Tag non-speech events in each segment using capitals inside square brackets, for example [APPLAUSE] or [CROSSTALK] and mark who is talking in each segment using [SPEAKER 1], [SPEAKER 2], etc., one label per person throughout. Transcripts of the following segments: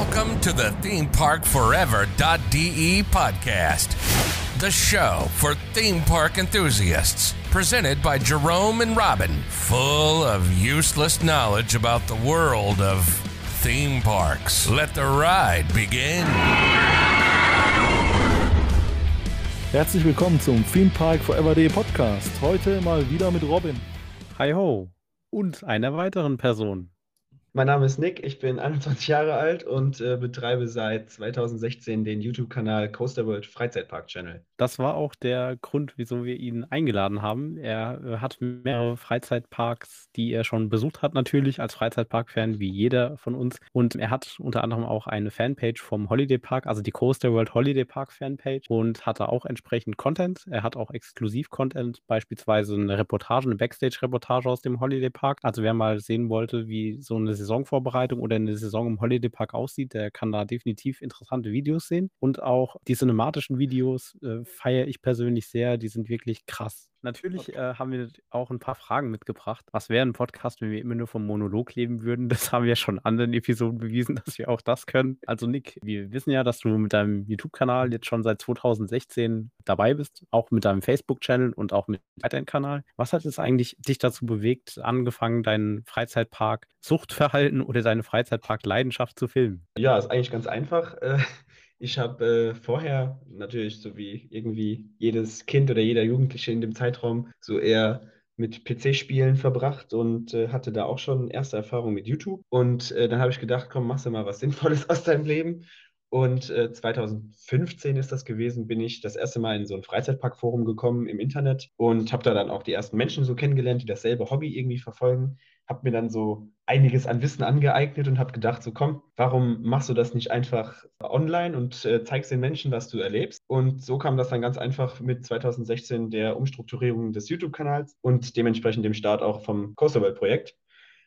[SPEAKER 1] Welcome to the ThemeParkForever.de podcast, the show for theme park enthusiasts. Presented by Jerome and Robin, full of useless knowledge about the world of theme parks. Let the ride begin.
[SPEAKER 2] Herzlich willkommen zum Theme Park Forever.de Podcast. Heute mal wieder mit Robin.
[SPEAKER 3] Hi ho. Und einer weiteren Person.
[SPEAKER 4] Mein Name ist Nick, ich bin 21 Jahre alt und äh, betreibe seit 2016 den YouTube-Kanal Coaster World Freizeitpark Channel.
[SPEAKER 3] Das war auch der Grund, wieso wir ihn eingeladen haben. Er äh, hat mehrere Freizeitparks, die er schon besucht hat, natürlich als Freizeitpark-Fan, wie jeder von uns. Und er hat unter anderem auch eine Fanpage vom Holiday Park, also die Coaster World Holiday Park Fanpage und hatte auch entsprechend Content. Er hat auch Exklusiv-Content, beispielsweise eine Reportage, eine Backstage-Reportage aus dem Holiday Park. Also wer mal sehen wollte, wie so eine Saisonvorbereitung oder eine Saison im Holiday Park aussieht, der kann da definitiv interessante Videos sehen. Und auch die cinematischen Videos äh, feiere ich persönlich sehr. Die sind wirklich krass. Natürlich okay. äh, haben wir auch ein paar Fragen mitgebracht. Was wäre ein Podcast, wenn wir immer nur vom Monolog leben würden? Das haben wir schon in anderen Episoden bewiesen, [LAUGHS] dass wir auch das können. Also Nick, wir wissen ja, dass du mit deinem YouTube-Kanal jetzt schon seit 2016 dabei bist, auch mit deinem Facebook-Channel und auch mit deinem Kanal. Was hat es eigentlich dich dazu bewegt, angefangen, deinen Freizeitpark-Suchtverhalten oder deine Freizeitpark-Leidenschaft zu filmen?
[SPEAKER 4] Ja, ist eigentlich ganz einfach. Ich habe äh, vorher natürlich, so wie irgendwie jedes Kind oder jeder Jugendliche in dem Zeitraum, so eher mit PC-Spielen verbracht und äh, hatte da auch schon erste Erfahrungen mit YouTube. Und äh, dann habe ich gedacht, komm, machst du mal was Sinnvolles [LAUGHS] aus deinem Leben. Und äh, 2015 ist das gewesen, bin ich das erste Mal in so ein Freizeitparkforum gekommen im Internet und habe da dann auch die ersten Menschen so kennengelernt, die dasselbe Hobby irgendwie verfolgen habe mir dann so einiges an Wissen angeeignet und habe gedacht, so komm, warum machst du das nicht einfach online und äh, zeigst den Menschen, was du erlebst? Und so kam das dann ganz einfach mit 2016 der Umstrukturierung des YouTube-Kanals und dementsprechend dem Start auch vom Coaster World Projekt.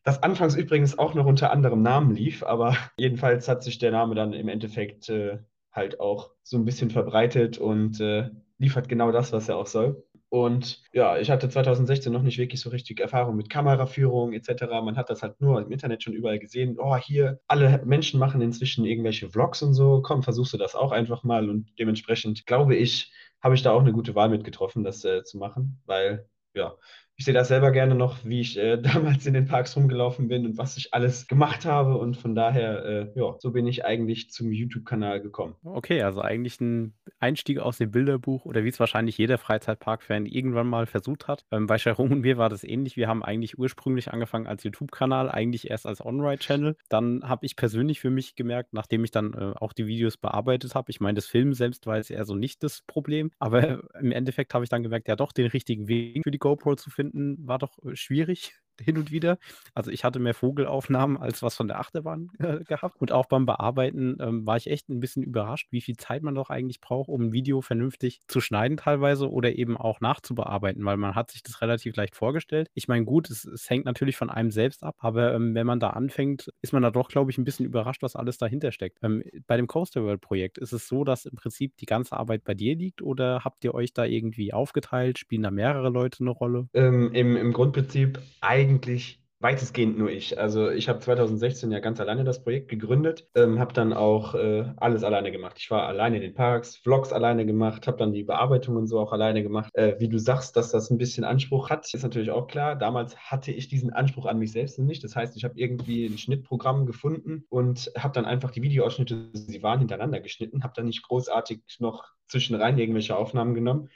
[SPEAKER 4] Das anfangs übrigens auch noch unter anderem Namen lief, aber [LAUGHS] jedenfalls hat sich der Name dann im Endeffekt äh, halt auch so ein bisschen verbreitet und äh, liefert genau das, was er auch soll. Und ja, ich hatte 2016 noch nicht wirklich so richtig Erfahrung mit Kameraführung etc. Man hat das halt nur im Internet schon überall gesehen. Oh, hier, alle Menschen machen inzwischen irgendwelche Vlogs und so. Komm, versuchst du das auch einfach mal. Und dementsprechend glaube ich, habe ich da auch eine gute Wahl mitgetroffen, das äh, zu machen, weil ja, ich sehe das selber gerne noch, wie ich äh, [LAUGHS] damals in den Parks rumgelaufen bin und was ich alles gemacht habe. Und von daher, äh, ja, so bin ich eigentlich zum YouTube-Kanal gekommen.
[SPEAKER 3] Okay, also eigentlich ein Einstieg aus dem Bilderbuch oder wie es wahrscheinlich jeder Freizeitpark-Fan irgendwann mal versucht hat. Ähm, bei Sharon und mir war das ähnlich. Wir haben eigentlich ursprünglich angefangen als YouTube-Kanal, eigentlich erst als On-Ride-Channel. Dann habe ich persönlich für mich gemerkt, nachdem ich dann äh, auch die Videos bearbeitet habe, ich meine, das Filmen selbst war jetzt eher so nicht das Problem, aber [LAUGHS] im Endeffekt habe ich dann gemerkt, ja doch, den richtigen Weg für die GoPro zu finden finden, war doch äh, schwierig hin und wieder. Also ich hatte mehr Vogelaufnahmen als was von der Achterbahn äh, gehabt. Und auch beim Bearbeiten ähm, war ich echt ein bisschen überrascht, wie viel Zeit man doch eigentlich braucht, um ein Video vernünftig zu schneiden teilweise oder eben auch nachzubearbeiten, weil man hat sich das relativ leicht vorgestellt. Ich meine, gut, es, es, hängt natürlich von einem selbst ab, aber ähm, wenn man da anfängt, ist man da doch, glaube ich, ein bisschen überrascht, was alles dahinter steckt. Ähm, bei dem Coaster World Projekt ist es so, dass im Prinzip die ganze Arbeit bei dir liegt oder habt ihr euch da irgendwie aufgeteilt? Spielen da mehrere Leute eine Rolle?
[SPEAKER 4] Ähm, im, Im Grundprinzip eigentlich eigentlich weitestgehend nur ich. Also ich habe 2016 ja ganz alleine das Projekt gegründet, ähm, habe dann auch äh, alles alleine gemacht. Ich war alleine in den Parks, Vlogs alleine gemacht, habe dann die Bearbeitung und so auch alleine gemacht. Äh, wie du sagst, dass das ein bisschen Anspruch hat, ist natürlich auch klar. Damals hatte ich diesen Anspruch an mich selbst nicht. Das heißt, ich habe irgendwie ein Schnittprogramm gefunden und habe dann einfach die Videoausschnitte, sie waren hintereinander geschnitten, habe dann nicht großartig noch zwischenrein irgendwelche Aufnahmen genommen.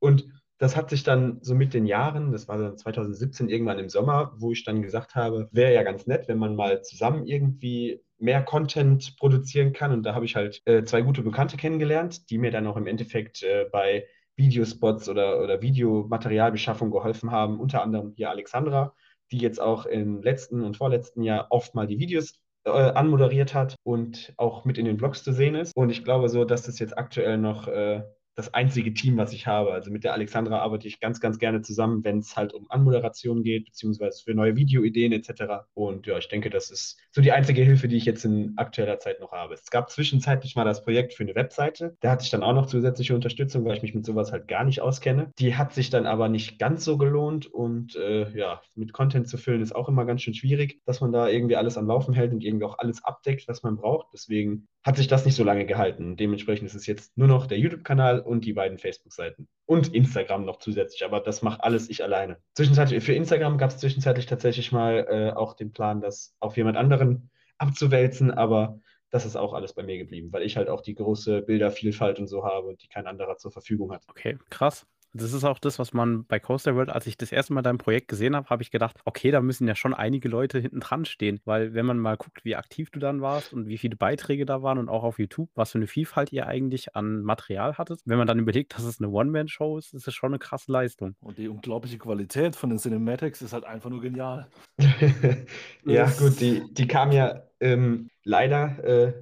[SPEAKER 4] Und das hat sich dann so mit den Jahren, das war dann 2017 irgendwann im Sommer, wo ich dann gesagt habe, wäre ja ganz nett, wenn man mal zusammen irgendwie mehr Content produzieren kann. Und da habe ich halt äh, zwei gute Bekannte kennengelernt, die mir dann auch im Endeffekt äh, bei Videospots oder, oder Videomaterialbeschaffung geholfen haben. Unter anderem hier Alexandra, die jetzt auch im letzten und vorletzten Jahr oft mal die Videos äh, anmoderiert hat und auch mit in den Vlogs zu sehen ist. Und ich glaube so, dass das jetzt aktuell noch äh, das einzige Team, was ich habe. Also mit der Alexandra arbeite ich ganz, ganz gerne zusammen, wenn es halt um Anmoderation geht, beziehungsweise für neue Videoideen etc. Und ja, ich denke, das ist so die einzige Hilfe, die ich jetzt in aktueller Zeit noch habe. Es gab zwischenzeitlich mal das Projekt für eine Webseite. Da hatte ich dann auch noch zusätzliche Unterstützung, weil ich mich mit sowas halt gar nicht auskenne. Die hat sich dann aber nicht ganz so gelohnt und äh, ja, mit Content zu füllen ist auch immer ganz schön schwierig, dass man da irgendwie alles am Laufen hält und irgendwie auch alles abdeckt, was man braucht. Deswegen hat sich das nicht so lange gehalten. Dementsprechend ist es jetzt nur noch der YouTube-Kanal und die beiden Facebook-Seiten. Und Instagram noch zusätzlich, aber das macht alles ich alleine. Zwischenzeitlich, für Instagram gab es zwischenzeitlich tatsächlich mal äh, auch den Plan, das auf jemand anderen abzuwälzen, aber das ist auch alles bei mir geblieben, weil ich halt auch die große Bildervielfalt und so habe, die kein anderer zur Verfügung hat.
[SPEAKER 3] Okay, krass. Das ist auch das, was man bei Coaster World, als ich das erste Mal dein Projekt gesehen habe, habe ich gedacht, okay, da müssen ja schon einige Leute hinten dran stehen. Weil wenn man mal guckt, wie aktiv du dann warst und wie viele Beiträge da waren und auch auf YouTube, was für eine Vielfalt ihr eigentlich an Material hattet, wenn man dann überlegt, dass es eine One-Man-Show ist, ist es schon eine krasse Leistung.
[SPEAKER 2] Und die unglaubliche Qualität von den Cinematics ist halt einfach nur genial. [LAUGHS]
[SPEAKER 4] ja, gut, die, die kam ja ähm, leider äh,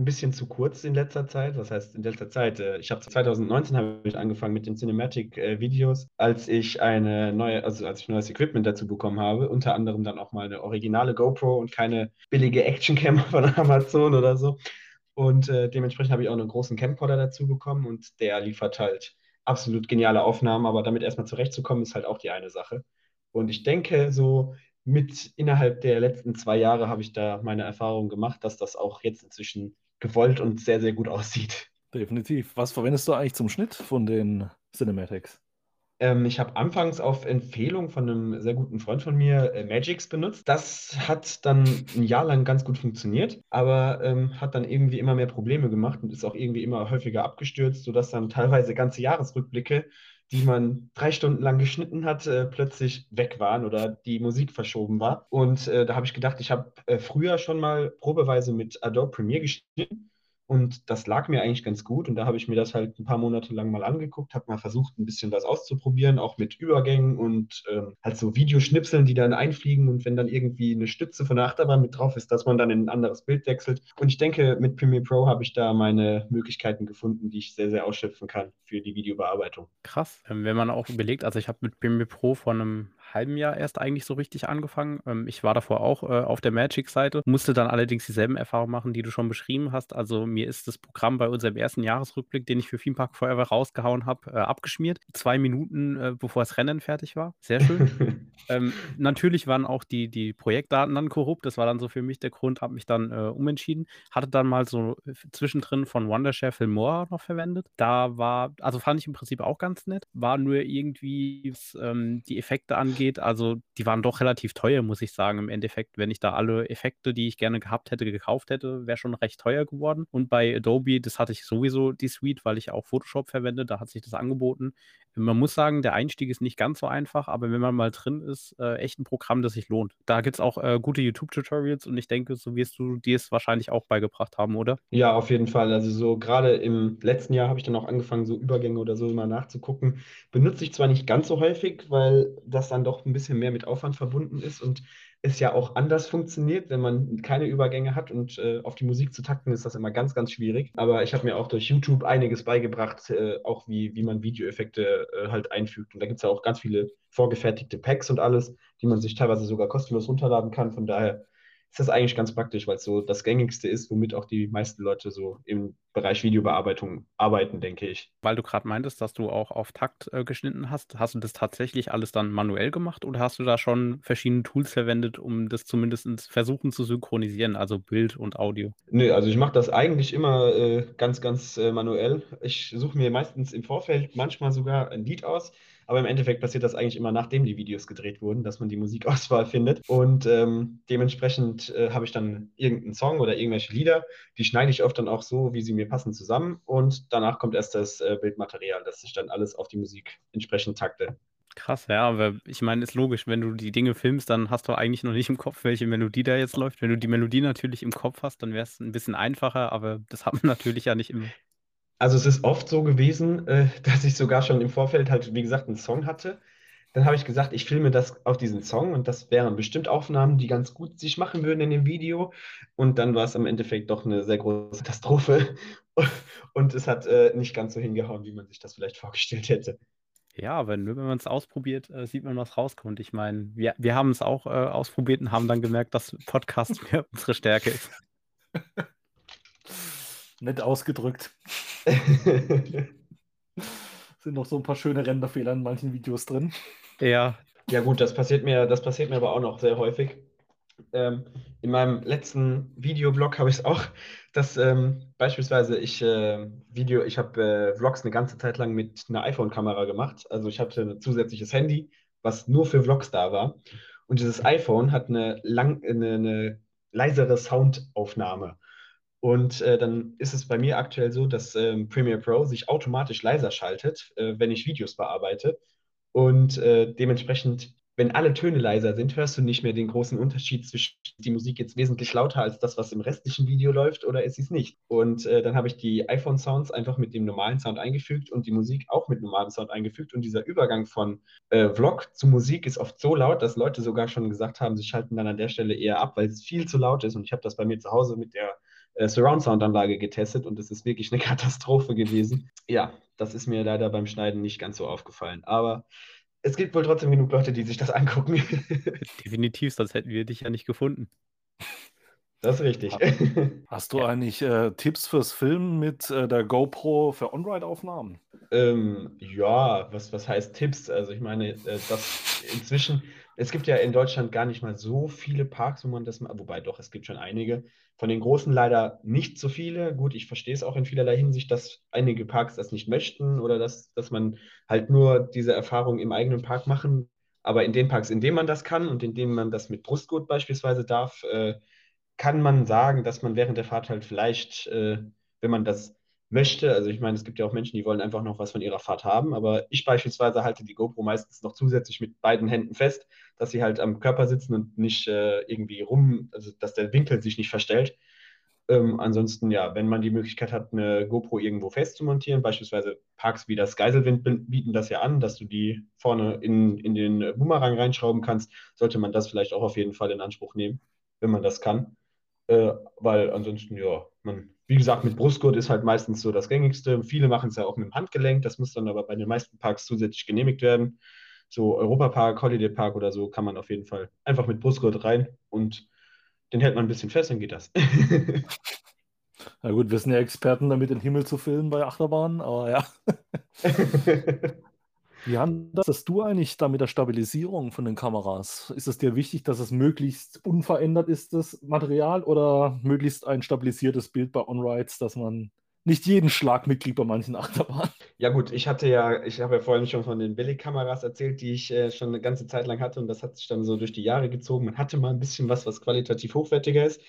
[SPEAKER 4] ein bisschen zu kurz in letzter Zeit. Was heißt in letzter Zeit? Äh, ich habe 2019 habe ich angefangen mit den Cinematic-Videos, als ich eine neue, also als ich neues Equipment dazu bekommen habe, unter anderem dann auch mal eine originale GoPro und keine billige Actioncam [LAUGHS] von Amazon oder so. Und äh, dementsprechend habe ich auch einen großen Camcorder dazu bekommen und der liefert halt absolut geniale Aufnahmen, aber damit erstmal zurechtzukommen, ist halt auch die eine Sache. Und ich denke, so mit innerhalb der letzten zwei Jahre habe ich da meine Erfahrung gemacht, dass das auch jetzt inzwischen gewollt und sehr, sehr gut aussieht.
[SPEAKER 2] Definitiv. Was verwendest du eigentlich zum Schnitt von den Cinematics?
[SPEAKER 4] Ähm, ich habe anfangs auf Empfehlung von einem sehr guten Freund von mir äh, Magix benutzt. Das hat dann ein Jahr lang ganz gut funktioniert, aber ähm, hat dann irgendwie immer mehr Probleme gemacht und ist auch irgendwie immer häufiger abgestürzt, sodass dann teilweise ganze Jahresrückblicke die man drei Stunden lang geschnitten hat, äh, plötzlich weg waren oder die Musik verschoben war. Und äh, da habe ich gedacht, ich habe äh, früher schon mal probeweise mit Adobe Premiere geschnitten und das lag mir eigentlich ganz gut. Und da habe ich mir das halt ein paar Monate lang mal angeguckt, habe mal versucht, ein bisschen was auszuprobieren, auch mit Übergängen und ähm, halt so Videoschnipseln, die dann einfliegen. Und wenn dann irgendwie eine Stütze von der Achterbahn mit drauf ist, dass man dann in ein anderes Bild wechselt. Und ich denke, mit Premiere Pro habe ich da meine Möglichkeiten gefunden, die ich sehr, sehr ausschöpfen kann für die Videobearbeitung.
[SPEAKER 3] Krass. Ähm, wenn man auch überlegt, also ich habe mit Premiere Pro vor einem halben Jahr erst eigentlich so richtig angefangen. Ähm, ich war davor auch äh, auf der Magic-Seite, musste dann allerdings dieselben Erfahrungen machen, die du schon beschrieben hast. Also mir ist das Programm bei unserem ersten Jahresrückblick, den ich für Theme Park Forever rausgehauen habe, äh, abgeschmiert. Zwei Minuten, äh, bevor das Rennen fertig war. Sehr schön. [LAUGHS] ähm, natürlich waren auch die, die Projektdaten dann korrupt. Das war dann so für mich der Grund, habe mich dann äh, umentschieden. Hatte dann mal so äh, zwischendrin von Wondershare Filmora noch verwendet. Da war, also fand ich im Prinzip auch ganz nett. War nur irgendwie, was ähm, die Effekte angeht, angeht, also die waren doch relativ teuer, muss ich sagen. Im Endeffekt, wenn ich da alle Effekte, die ich gerne gehabt hätte, gekauft hätte, wäre schon recht teuer geworden. Und bei Adobe, das hatte ich sowieso die Suite, weil ich auch Photoshop verwende, da hat sich das angeboten. Man muss sagen, der Einstieg ist nicht ganz so einfach, aber wenn man mal drin ist, äh, echt ein Programm, das sich lohnt. Da gibt es auch äh, gute YouTube-Tutorials und ich denke, so wirst du dir es wahrscheinlich auch beigebracht haben, oder?
[SPEAKER 4] Ja, auf jeden Fall. Also so gerade im letzten Jahr habe ich dann auch angefangen, so Übergänge oder so mal nachzugucken. Benutze ich zwar nicht ganz so häufig, weil das dann doch ein bisschen mehr mit Aufwand verbunden ist und es ja auch anders funktioniert, wenn man keine Übergänge hat und äh, auf die Musik zu takten, ist das immer ganz, ganz schwierig. Aber ich habe mir auch durch YouTube einiges beigebracht, äh, auch wie, wie man Videoeffekte äh, halt einfügt. Und da gibt es ja auch ganz viele vorgefertigte Packs und alles, die man sich teilweise sogar kostenlos runterladen kann. Von daher ist das eigentlich ganz praktisch, weil es so das gängigste ist, womit auch die meisten Leute so im Bereich Videobearbeitung arbeiten, denke ich.
[SPEAKER 3] Weil du gerade meintest, dass du auch auf Takt äh, geschnitten hast, hast du das tatsächlich alles dann manuell gemacht oder hast du da schon verschiedene Tools verwendet, um das zumindest versuchen zu synchronisieren, also Bild und Audio?
[SPEAKER 4] Nee, also ich mache das eigentlich immer äh, ganz, ganz äh, manuell. Ich suche mir meistens im Vorfeld manchmal sogar ein Lied aus aber im Endeffekt passiert das eigentlich immer, nachdem die Videos gedreht wurden, dass man die Musikauswahl [LAUGHS] findet. Und ähm, dementsprechend äh, habe ich dann irgendeinen Song oder irgendwelche Lieder, die schneide ich oft dann auch so, wie sie mir passen, zusammen. Und danach kommt erst das äh, Bildmaterial, dass ich dann alles auf die Musik entsprechend takte.
[SPEAKER 3] Krass, ja, aber ich meine, ist logisch, wenn du die Dinge filmst, dann hast du eigentlich noch nicht im Kopf, welche Melodie da jetzt läuft. Wenn du die Melodie natürlich im Kopf hast, dann wäre es ein bisschen einfacher, aber das hat man [LAUGHS] natürlich ja nicht immer.
[SPEAKER 4] Also es ist oft so gewesen, äh, [LAUGHS] dass ich sogar schon im Vorfeld halt, wie gesagt, einen Song hatte, dann habe ich gesagt, ich filme das auf diesen Song und das wären bestimmt Aufnahmen, die ganz gut sich machen würden in dem Video. Und dann war es im Endeffekt doch eine sehr große [LAUGHS] Katastrophe. Und es hat äh, nicht ganz so hingehauen, wie man sich das vielleicht [LAUGHS] vorgestellt hätte.
[SPEAKER 3] Ja, wenn, wenn man es ausprobiert, äh, sieht man, was rauskommt. Ich meine, wir, wir haben es auch äh, ausprobiert und haben dann gemerkt, dass Podcast mehr unsere Stärke ist.
[SPEAKER 2] Nett ausgedrückt. [LAUGHS] Sind noch so ein paar schöne Renderfehler in manchen Videos drin.
[SPEAKER 3] Ja.
[SPEAKER 4] Ja, gut, das passiert mir, das passiert mir aber auch noch sehr häufig. Ähm, in meinem letzten Videoblog habe ich es auch, dass ähm, beispielsweise ich äh, Video, ich habe äh, Vlogs eine ganze Zeit lang mit einer iPhone-Kamera gemacht. Also ich hatte ein zusätzliches Handy, was nur für Vlogs da war. Und dieses iPhone hat eine, lang, eine, eine leisere Soundaufnahme. Und äh, dann ist es bei mir aktuell so, dass ähm, Premiere Pro sich automatisch leiser schaltet, äh, wenn ich Videos bearbeite. Und äh, dementsprechend wenn alle Töne leiser sind, hörst du nicht mehr den großen Unterschied zwischen die Musik jetzt wesentlich lauter als das, was im restlichen Video läuft oder ist sie es nicht. Und äh, dann habe ich die iPhone-Sounds einfach mit dem normalen Sound eingefügt und die Musik auch mit normalem Sound eingefügt. Und dieser Übergang von äh, Vlog zu Musik ist oft so laut, dass Leute sogar schon gesagt haben, sie schalten dann an der Stelle eher ab, weil es viel zu laut ist. Und ich habe das bei mir zu Hause mit der äh, Surround-Sound-Anlage getestet und es ist wirklich eine [LAUGHS] Katastrophe gewesen. Ja, das ist mir leider beim Schneiden nicht ganz so aufgefallen. Aber es gibt wohl trotzdem genug Leute, die sich das angucken. [LAUGHS]
[SPEAKER 3] Definitiv, sonst hätten wir dich ja nicht gefunden.
[SPEAKER 4] Das ist richtig. [LAUGHS]
[SPEAKER 2] Hast du eigentlich äh, Tipps fürs Filmen mit äh, der GoPro für On-Ride-Aufnahmen?
[SPEAKER 4] Ähm, ja, was, was heißt Tipps? Also ich meine, äh, das inzwischen, es gibt ja in Deutschland gar nicht mal so viele Parks, wo man das mal, wobei doch, es gibt schon einige. Von den großen leider nicht so viele. Gut, ich verstehe es auch in vielerlei Hinsicht, dass einige Parks das nicht möchten oder dass, dass man halt nur diese Erfahrung im eigenen Park machen. Aber in den Parks, in denen man das kann und in denen man das mit Brustgurt beispielsweise darf, äh, kann man sagen, dass man während der Fahrt halt vielleicht, äh, wenn man das möchte. Also ich meine, es gibt ja auch Menschen, die wollen einfach noch was von ihrer Fahrt haben, aber ich beispielsweise halte die GoPro meistens noch zusätzlich mit beiden Händen fest, dass sie halt am Körper sitzen und nicht äh, irgendwie rum, also dass der Winkel sich nicht verstellt. Ähm, ansonsten, ja, wenn man die Möglichkeit hat, eine GoPro irgendwo fest zu montieren, beispielsweise Parks wie das Geiselwind bieten das ja an, dass du die vorne in, in den Boomerang reinschrauben kannst, sollte man das vielleicht auch auf jeden Fall in Anspruch nehmen, wenn man das kann. Äh, weil ansonsten, ja, man wie gesagt, mit Brustgurt ist halt meistens so das gängigste. Viele machen es ja auch mit dem Handgelenk. Das muss dann aber bei den meisten Parks zusätzlich genehmigt werden. So Europapark, Holiday Park oder so kann man auf jeden Fall einfach mit Brustgurt rein und den hält man ein bisschen fest, dann geht das. [LAUGHS]
[SPEAKER 2] Na gut, wir sind ja Experten damit, den Himmel zu filmen bei Achterbahnen, aber ja. [LAUGHS] Wie handest du eigentlich da mit der Stabilisierung von den Kameras? Ist es dir wichtig, dass es möglichst unverändert ist, das Material, oder möglichst ein stabilisiertes Bild bei On-Rides, dass man nicht jeden Schlag mitkriegt bei manchen [LAUGHS] Achterbahnen?
[SPEAKER 4] Ja gut, ich hatte ja, ich habe ja vorhin schon von den Billigkameras erzählt, die ich äh, schon eine ganze Zeit lang hatte und das hat sich dann so durch die Jahre gezogen. Man hatte mal ein bisschen was, was qualitativ hochwertiger ist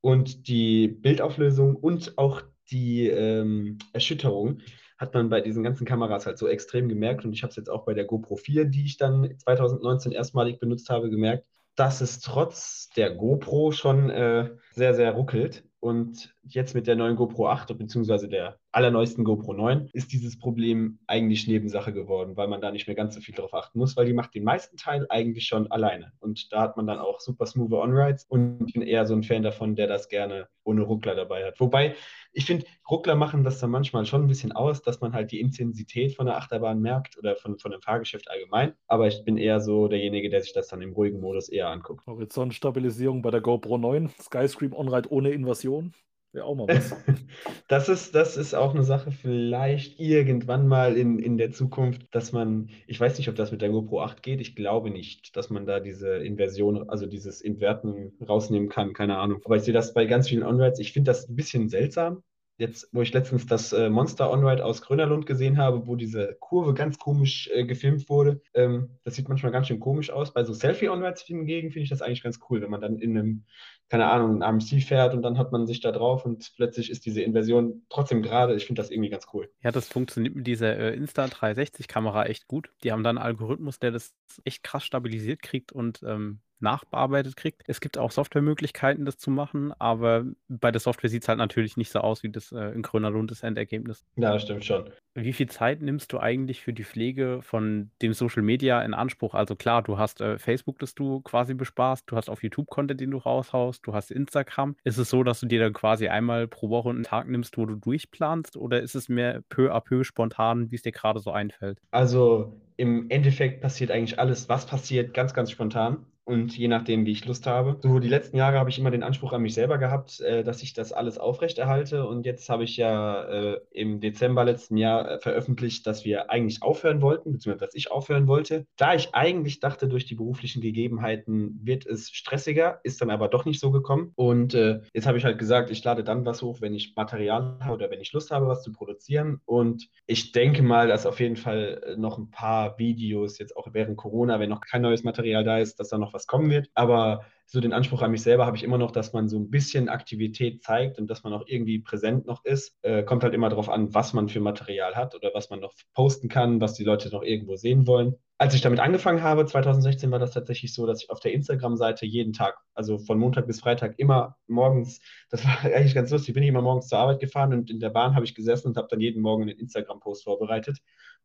[SPEAKER 4] und die Bildauflösung und auch die ähm, Erschütterung hat man bei diesen ganzen Kameras halt so extrem gemerkt. Und ich habe es jetzt auch bei der GoPro 4, die ich dann 2019 erstmalig benutzt habe, gemerkt, dass es trotz der GoPro schon äh, sehr, sehr ruckelt. Und jetzt mit der neuen GoPro 8 beziehungsweise der allerneuesten GoPro 9 ist dieses Problem eigentlich Nebensache geworden, weil man da nicht mehr ganz so viel drauf achten muss, weil die macht den meisten Teil eigentlich schon alleine. Und da hat man dann auch super smooth On-Rides und ich bin eher so ein Fan davon, der das gerne ohne Ruckler dabei hat. Wobei ich finde, Ruckler machen das dann manchmal schon ein bisschen aus, dass man halt die Intensität von der Achterbahn merkt oder von, von dem Fahrgeschäft allgemein. Aber ich bin eher so derjenige, der sich das dann im ruhigen Modus eher anguckt.
[SPEAKER 2] Horizontstabilisierung bei der GoPro 9, Skyscream On-Ride ohne Invasion. Wäre auch mal was. [LAUGHS]
[SPEAKER 4] das, ist, das ist auch eine Sache, vielleicht irgendwann mal in, in der Zukunft, dass man, ich weiß nicht, ob das mit der GoPro 8 geht, ich glaube nicht, dass man da diese Inversion, also dieses Inverten rausnehmen kann, keine Ahnung. Aber ich sehe das bei ganz vielen On-Rides, ich finde das ein bisschen seltsam, jetzt, wo ich letztens das äh, Monster On-Ride aus Grönerlund gesehen habe, wo diese Kurve ganz komisch äh, gefilmt wurde, ähm, das sieht manchmal ganz schön komisch aus. Bei so Selfie-On-Rides hingegen finde ich das eigentlich ganz cool, wenn man dann in einem, keine Ahnung, einem AMC fährt und dann hat man sich da drauf und plötzlich ist diese Inversion trotzdem gerade. Ich finde das irgendwie ganz cool.
[SPEAKER 3] Ja, das funktioniert mit dieser äh, Insta360-Kamera echt gut. Die haben dann einen Algorithmus, der das echt krass stabilisiert kriegt und ähm, nachbearbeitet kriegt. Es gibt auch Softwaremöglichkeiten, das zu machen, aber bei der Software sieht es halt natürlich nicht so aus wie das äh, in Grüner Lund das Endergebnis.
[SPEAKER 4] Ja, das stimmt schon.
[SPEAKER 3] Wie viel Zeit nimmst du eigentlich für die Pflege von dem Social Media in Anspruch? Also klar, du hast äh, Facebook, das du quasi besparst, du hast auf YouTube Content, den du raushaust, du hast Instagram. Ist es so, dass du dir dann quasi einmal pro Woche einen Tag nimmst, wo du durchplanst oder ist es mehr peu à peu spontan, wie es dir gerade so einfällt?
[SPEAKER 4] Also im Endeffekt passiert eigentlich alles, was passiert, ganz, ganz spontan und je nachdem, wie ich Lust habe. So die letzten Jahre habe ich immer den Anspruch an mich selber gehabt, äh, dass ich das alles aufrechterhalte. Und jetzt habe ich ja äh, im Dezember letzten Jahr äh, veröffentlicht, dass wir eigentlich aufhören wollten, beziehungsweise dass ich aufhören wollte. Da ich eigentlich dachte, durch die beruflichen Gegebenheiten wird es stressiger, ist dann aber doch nicht so gekommen. Und äh, jetzt habe ich halt gesagt, ich lade dann was hoch, wenn ich Material habe oder wenn ich Lust habe, was zu produzieren. Und ich denke mal, dass auf jeden Fall äh, noch ein paar Videos jetzt auch während Corona, wenn noch kein neues Material da ist, dass da noch was kommen wird. Aber so den Anspruch an mich selber habe ich immer noch, dass man so ein bisschen Aktivität zeigt und dass man auch irgendwie präsent noch ist. Äh, kommt halt immer darauf an, was man für Material hat oder was man noch posten kann, was die Leute noch irgendwo sehen wollen. Als ich damit angefangen habe, 2016, war das tatsächlich so, dass ich auf der Instagram-Seite jeden Tag, also von Montag bis Freitag, immer morgens, das war [LAUGHS] eigentlich ganz lustig, bin ich immer morgens zur Arbeit gefahren und in der Bahn habe ich gesessen und habe dann jeden Morgen einen Instagram-Post vorbereitet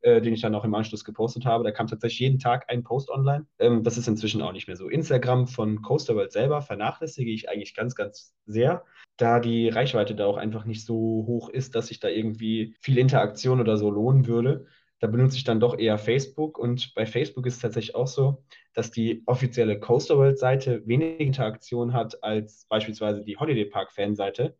[SPEAKER 4] äh, den ich dann auch im Anschluss gepostet habe. Da kam tatsächlich jeden Tag ein Post online. Ähm, das ist inzwischen auch nicht mehr so. Instagram von Coasterworld selber vernachlässige ich eigentlich ganz, ganz sehr, da die Reichweite da auch einfach nicht so hoch ist, dass sich da irgendwie viel Interaktion oder so lohnen würde. Da benutze ich dann doch eher Facebook und bei Facebook ist es tatsächlich auch so, dass die offizielle Coasterworld-Seite weniger Interaktion hat als beispielsweise die Holiday Park-Fanseite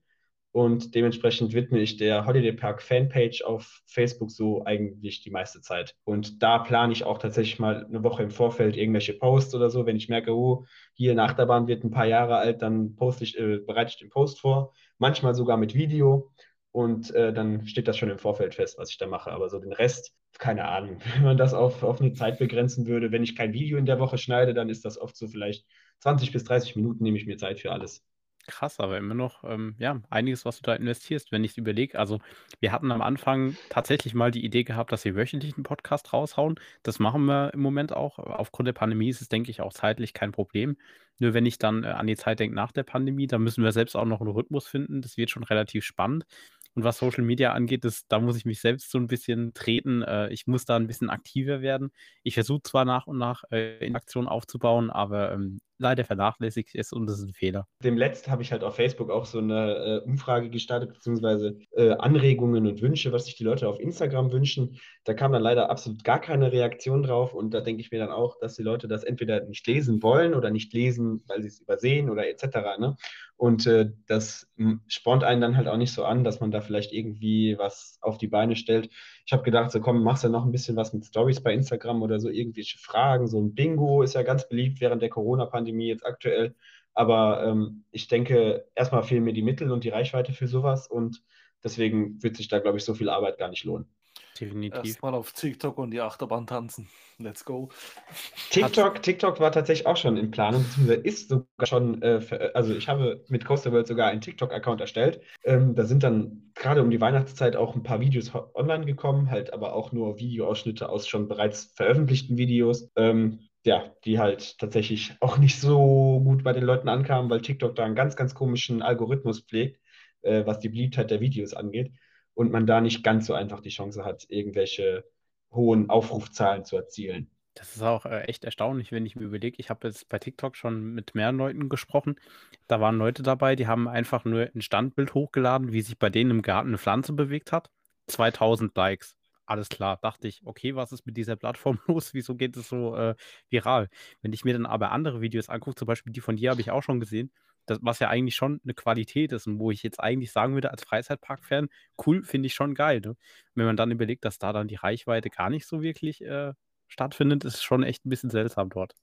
[SPEAKER 4] und dementsprechend widme ich der Holiday Park Fanpage auf Facebook so eigentlich die meiste Zeit. Und da plane ich auch tatsächlich mal eine Woche im Vorfeld irgendwelche Posts oder so. Wenn ich merke, oh, hier eine Achterbahn wird ein paar Jahre alt, dann poste ich, äh, bereite ich den Post vor. Manchmal sogar mit Video. Und äh, dann steht das schon im Vorfeld fest, was ich da mache. Aber so den Rest, keine Ahnung. [LAUGHS] Wenn man das auf, auf eine Zeit begrenzen würde, wenn ich kein Video in der Woche schneide, dann ist das oft so vielleicht 20 bis 30 Minuten nehme ich mir Zeit für alles.
[SPEAKER 3] Krass, aber immer noch, ähm, ja, einiges, was du da investierst, wenn ich es überlege. Also, wir hatten am Anfang tatsächlich mal die Idee gehabt, dass wir wöchentlich einen Podcast raushauen. Das machen wir im Moment auch. Aufgrund der Pandemie ist es, denke ich, auch zeitlich kein Problem. Nur wenn ich dann äh, an die Zeit denke nach der Pandemie, da müssen wir selbst auch noch einen Rhythmus finden. Das wird schon relativ spannend. Und was Social Media angeht, das, da muss ich mich selbst so ein bisschen treten. Äh, ich muss da ein bisschen aktiver werden. Ich versuche zwar nach und nach äh, Interaktion aufzubauen, aber ähm, leider vernachlässigt es und das ist ein Fehler.
[SPEAKER 4] Dem letzten habe ich halt auf Facebook auch so eine äh, Umfrage gestartet, beziehungsweise äh, Anregungen und Wünsche, was sich die Leute auf Instagram wünschen. Da kam dann leider absolut gar keine Reaktion drauf und da denke ich mir dann auch, dass die Leute das entweder nicht lesen wollen oder nicht lesen, weil sie es übersehen oder etc. Ne? Und äh, das spornt einen dann halt auch nicht so an, dass man da vielleicht irgendwie was auf die Beine stellt. Ich habe gedacht, so komm, machst du noch ein bisschen was mit Stories bei Instagram oder so, irgendwelche Fragen. So ein Bingo ist ja ganz beliebt während der Corona-Pandemie jetzt aktuell. Aber ähm, ich denke, erstmal fehlen mir die Mittel und die Reichweite für sowas und deswegen wird sich da, glaube ich, so viel Arbeit gar nicht lohnen.
[SPEAKER 2] Definitiv. Erstmal auf TikTok und die Achterbahn tanzen. Let's go.
[SPEAKER 4] TikTok, TikTok war tatsächlich auch schon in Planung, beziehungsweise ist sogar schon, äh, also ich habe mit Coaster World sogar einen TikTok-Account erstellt. Ähm, da sind dann gerade um die Weihnachtszeit auch ein paar Videos online gekommen, halt aber auch nur Videoausschnitte aus schon bereits veröffentlichten Videos. Ähm, ja, die halt tatsächlich auch nicht so gut bei den Leuten ankamen, weil TikTok da einen ganz, ganz komischen Algorithmus pflegt, äh, was die Beliebtheit der Videos angeht und man da nicht ganz so einfach die Chance hat, irgendwelche hohen Aufrufzahlen zu erzielen.
[SPEAKER 3] Das ist auch äh, echt erstaunlich, wenn ich mir überlege. Ich habe jetzt bei TikTok schon mit mehreren Leuten gesprochen. Da waren Leute dabei, die haben einfach nur ein Standbild hochgeladen, wie sich bei denen im Garten eine Pflanze bewegt hat. 2000 Likes. Alles klar, dachte ich, okay, was ist mit dieser Plattform [LAUGHS] los? Wieso geht es so äh, viral? Wenn ich mir dann aber andere Videos angucke, zum Beispiel die von dir habe ich auch schon gesehen, das, was ja eigentlich schon eine Qualität ist und wo ich jetzt eigentlich sagen würde, als Freizeitpark-Fan, cool, finde ich schon geil. Ne? Wenn man dann überlegt, dass da dann die Reichweite gar nicht so wirklich äh, stattfindet, ist schon echt ein bisschen seltsam dort.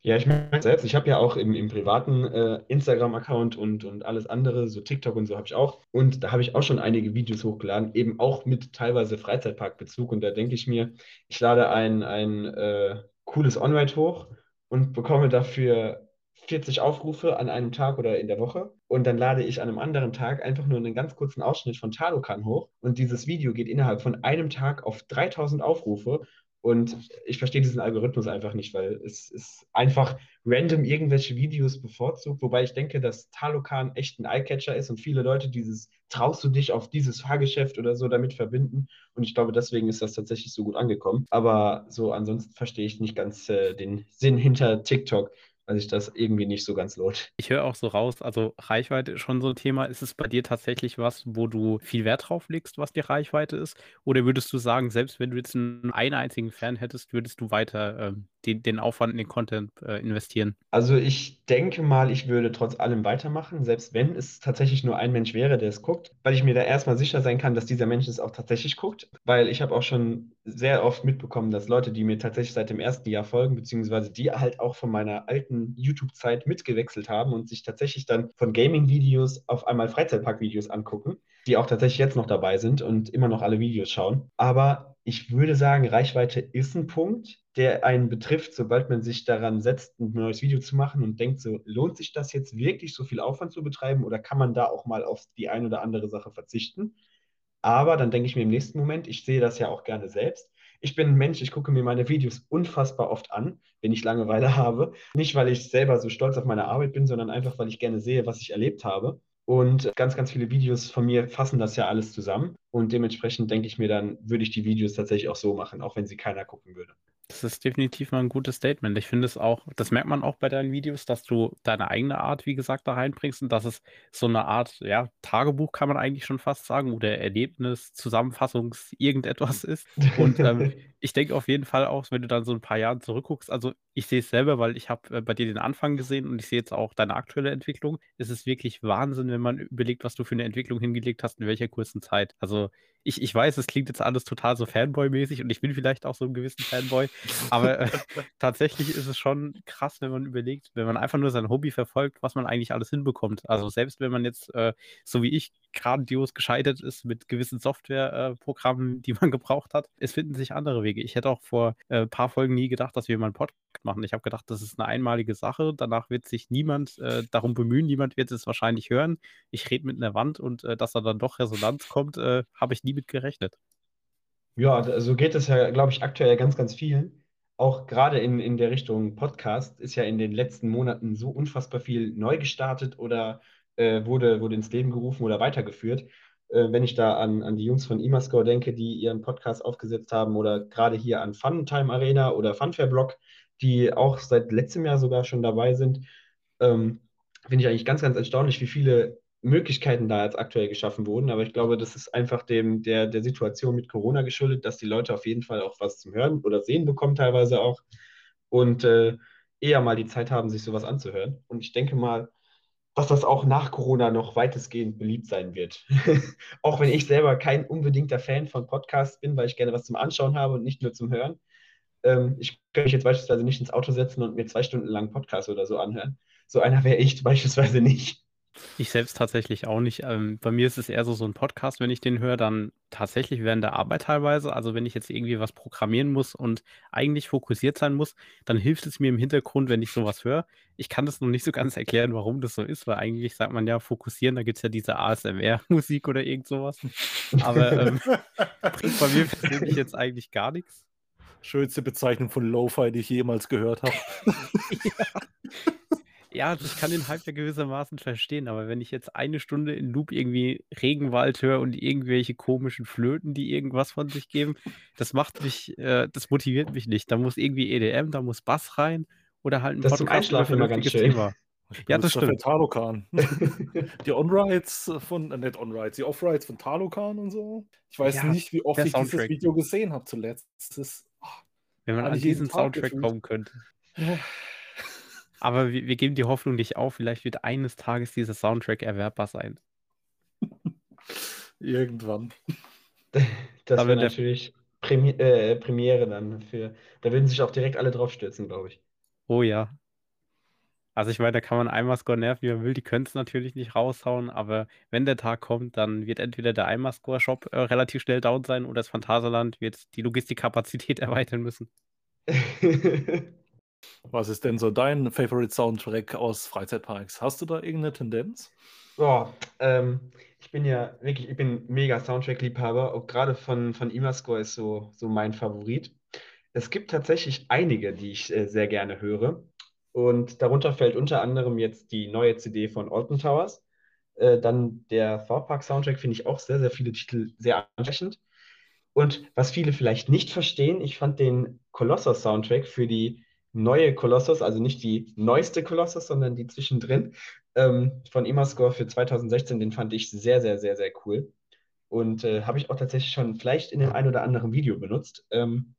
[SPEAKER 4] Ja, ich meine selbst, ich habe ja auch im, im privaten äh, Instagram-Account und, und alles andere, so TikTok und so habe ich auch. Und da habe ich auch schon einige Videos hochgeladen, eben auch mit teilweise Freizeitparkbezug. Und da denke ich mir, ich lade ein, ein äh, cooles On-Ride hoch und bekomme dafür 40 Aufrufe an einem Tag oder in der Woche. Und dann lade ich an einem anderen Tag einfach nur einen ganz kurzen Ausschnitt von Talokan hoch. Und dieses Video geht innerhalb von einem Tag auf 3000 Aufrufe. Und ich verstehe diesen Algorithmus einfach nicht, weil es ist einfach random irgendwelche Videos bevorzugt, wobei ich denke, dass Talokan echt ein Eyecatcher ist und viele Leute dieses traust du dich auf dieses Fahrgeschäft oder so damit verbinden. Und ich glaube, deswegen ist das tatsächlich so gut angekommen. Aber so ansonsten verstehe ich nicht ganz äh, den Sinn hinter TikTok weil sich das irgendwie nicht so ganz lohnt.
[SPEAKER 3] Ich höre auch so raus, also Reichweite ist schon so ein Thema. Ist es bei dir tatsächlich was, wo du viel Wert drauf legst, was die Reichweite ist? Oder würdest du sagen, selbst wenn du jetzt einen, einen einzigen Fan hättest, würdest du weiter ähm, den, den Aufwand in den Content äh, investieren?
[SPEAKER 4] Also ich denke mal, ich würde trotz allem weitermachen, selbst wenn es tatsächlich nur ein Mensch wäre, der es guckt, weil ich mir da erstmal sicher sein kann, dass dieser Mensch es auch tatsächlich guckt, weil ich habe auch schon sehr oft mitbekommen, dass Leute, die mir tatsächlich seit dem ersten Jahr folgen, beziehungsweise die halt auch von meiner alten YouTube-Zeit mitgewechselt haben und sich tatsächlich dann von Gaming-Videos auf einmal Freizeitpark-Videos angucken, die auch tatsächlich jetzt noch dabei sind und immer noch alle Videos schauen. Aber ich würde sagen, Reichweite ist ein Punkt, der einen betrifft, sobald man sich daran setzt, ein neues Video zu machen und denkt so, lohnt sich das jetzt wirklich, so viel Aufwand zu betreiben oder kann man da auch mal auf die eine oder andere Sache verzichten? Aber dann denke ich mir im nächsten Moment, ich sehe das ja auch gerne selbst. Ich bin ein Mensch, ich gucke mir meine Videos unfassbar oft an, wenn ich Langeweile [LAUGHS] habe. Nicht, weil ich selber so stolz auf meine Arbeit bin, sondern einfach, weil ich gerne sehe, was ich erlebt habe. Und ganz, ganz viele Videos von mir fassen das ja alles zusammen. Und dementsprechend denke ich mir dann, würde ich die Videos tatsächlich auch so machen, auch wenn sie keiner gucken würde.
[SPEAKER 3] Das ist definitiv mal ein gutes Statement. Ich finde es auch, das merkt man auch bei deinen Videos, dass du deine eigene Art, wie gesagt, da reinbringst und dass es so eine Art, ja, Tagebuch kann man eigentlich schon fast sagen oder Erlebnis, Zusammenfassungs, irgendetwas ist. [LAUGHS] Und ähm, ich denke auf jeden Fall auch, wenn du dann so ein paar Jahre zurückguckst, also ich sehe es selber, weil ich habe äh, bei dir den Anfang gesehen und ich sehe jetzt auch deine aktuelle Entwicklung. Es ist wirklich Wahnsinn, wenn man überlegt, was du für eine Entwicklung hingelegt hast, in welcher kurzen Zeit. Also ich, ich weiß, es klingt jetzt alles total so Fanboy-mäßig und ich bin vielleicht auch so ein gewissen Fanboy, aber äh, [LAUGHS] tatsächlich ist es schon krass, wenn man überlegt, wenn man einfach nur sein Hobby verfolgt, was man eigentlich alles hinbekommt. Also selbst wenn man jetzt, äh, so wie ich, grandios gescheitert ist mit gewissen Softwareprogrammen, die man [LAUGHS] gebraucht hat, es finden sich andere Wege. Ich hätte auch vor ein äh, paar Folgen nie gedacht, dass wir mal einen Podcast machen. Ich habe gedacht, das ist eine einmalige Sache. Danach wird sich niemand äh, darum bemühen, niemand wird es wahrscheinlich hören. Ich rede mit einer Wand und äh, dass da dann doch Resonanz kommt, äh, habe ich nie mit gerechnet.
[SPEAKER 4] Ja, so geht es ja, glaube ich, aktuell ganz, ganz vielen. Auch gerade in, in der Richtung Podcast ist ja in den letzten Monaten so unfassbar viel neu gestartet oder äh, wurde, wurde ins Leben gerufen oder weitergeführt. Äh, wenn ich da an, an die Jungs von Imascore denke, die ihren Podcast aufgesetzt haben oder gerade hier an Funtime Arena oder Funfair Blog, die auch seit letztem Jahr sogar schon dabei sind, ähm, finde ich eigentlich ganz, ganz erstaunlich, wie viele Möglichkeiten da jetzt aktuell geschaffen wurden. Aber ich glaube, das ist einfach dem, der, der Situation mit Corona geschuldet, dass die Leute auf jeden Fall auch was zum Hören oder Sehen bekommen, teilweise auch. Und äh, eher mal die Zeit haben, sich sowas anzuhören. Und ich denke mal, dass das auch nach Corona noch weitestgehend beliebt sein wird. [LAUGHS] auch wenn ich selber kein unbedingter Fan von Podcasts bin, weil ich gerne was zum Anschauen habe und nicht nur zum Hören. Ähm, ich könnte mich jetzt beispielsweise nicht ins Auto setzen und mir zwei Stunden lang Podcast oder so anhören. So einer wäre ich [LAUGHS] beispielsweise nicht.
[SPEAKER 3] Ich selbst tatsächlich auch nicht. Ähm, bei mir ist es eher so, so ein Podcast, wenn ich den höre, dann tatsächlich während der Arbeit teilweise. Also wenn ich jetzt irgendwie was programmieren muss und eigentlich fokussiert sein muss, dann hilft es mir im Hintergrund, wenn ich sowas höre. Ich kann das noch nicht so ganz erklären, warum das so ist, weil eigentlich sagt man ja fokussieren, da gibt es ja diese ASMR-Musik oder irgend sowas. Aber ähm, [LAUGHS] bringt bei mir persönlich jetzt eigentlich gar nichts.
[SPEAKER 2] Schönste Bezeichnung von Lo-Fi, die ich jemals gehört habe. [LAUGHS]
[SPEAKER 3] ja. Ja, also ich kann den Hype ja gewissermaßen verstehen, aber wenn ich jetzt eine Stunde in Loop irgendwie Regenwald höre und irgendwelche komischen Flöten, die irgendwas von sich geben, das macht mich, äh, das motiviert mich nicht. Da muss irgendwie EDM, da muss Bass rein oder halt ein
[SPEAKER 4] das Podcast Einschlafen immer ganz schön. Thema.
[SPEAKER 2] Ja, das stimmt. Talokan. [LAUGHS] [LAUGHS] die On-Rides von, äh, nicht On-Rides, die Off-Rides von Talokan und so. Ich weiß ja, nicht, wie oft ich Soundtrack. dieses Video gesehen habe zuletzt. Ist,
[SPEAKER 3] oh, Wenn man an diesen Soundtrack gefühlt. kommen könnte. [SIGHS] [LAUGHS] Aber wir, wir, geben die Hoffnung nicht auf, vielleicht wird eines Tages dieser Soundtrack erwerbbar sein. [LAUGHS]
[SPEAKER 2] Irgendwann. [LAUGHS]
[SPEAKER 4] Das wäre natürlich Premi äh, Premiere dann für. Da würden sich auch direkt alle drauf stürzen, glaube ich.
[SPEAKER 3] Oh ja. Also ich meine, da kann man Eimerscore nerven, wie man will. Die können es natürlich nicht raushauen, aber wenn der Tag kommt, dann wird entweder der Eimerscore-Shop äh, relativ schnell down sein oder das Phantasialand wird die Logistikkapazität [LAUGHS] erweitern müssen.
[SPEAKER 2] Was ist denn so dein Favorite Soundtrack aus Freizeitparks? Hast du da irgendeine Tendenz?
[SPEAKER 4] Oh, ähm, ich bin ja wirklich, ich bin mega Soundtrack-Liebhaber. Auch gerade von, von Imascore ist so, so mein Favorit. Es gibt tatsächlich einige, die ich äh, sehr gerne höre. Und darunter fällt unter anderem jetzt die neue CD von Alton Towers. Äh, dann der Thor Park Soundtrack finde ich auch sehr, sehr viele Titel sehr ansprechend. Und was viele vielleicht nicht verstehen, ich fand den Colossus Soundtrack für die neue Colossus, also nicht die neueste Colossus, sondern die zwischendrin ähm, von Imascore für 2016, den fand ich sehr, sehr, sehr, sehr cool. Und äh, habe ich auch tatsächlich schon vielleicht in dem ein oder anderen Video benutzt. Ähm,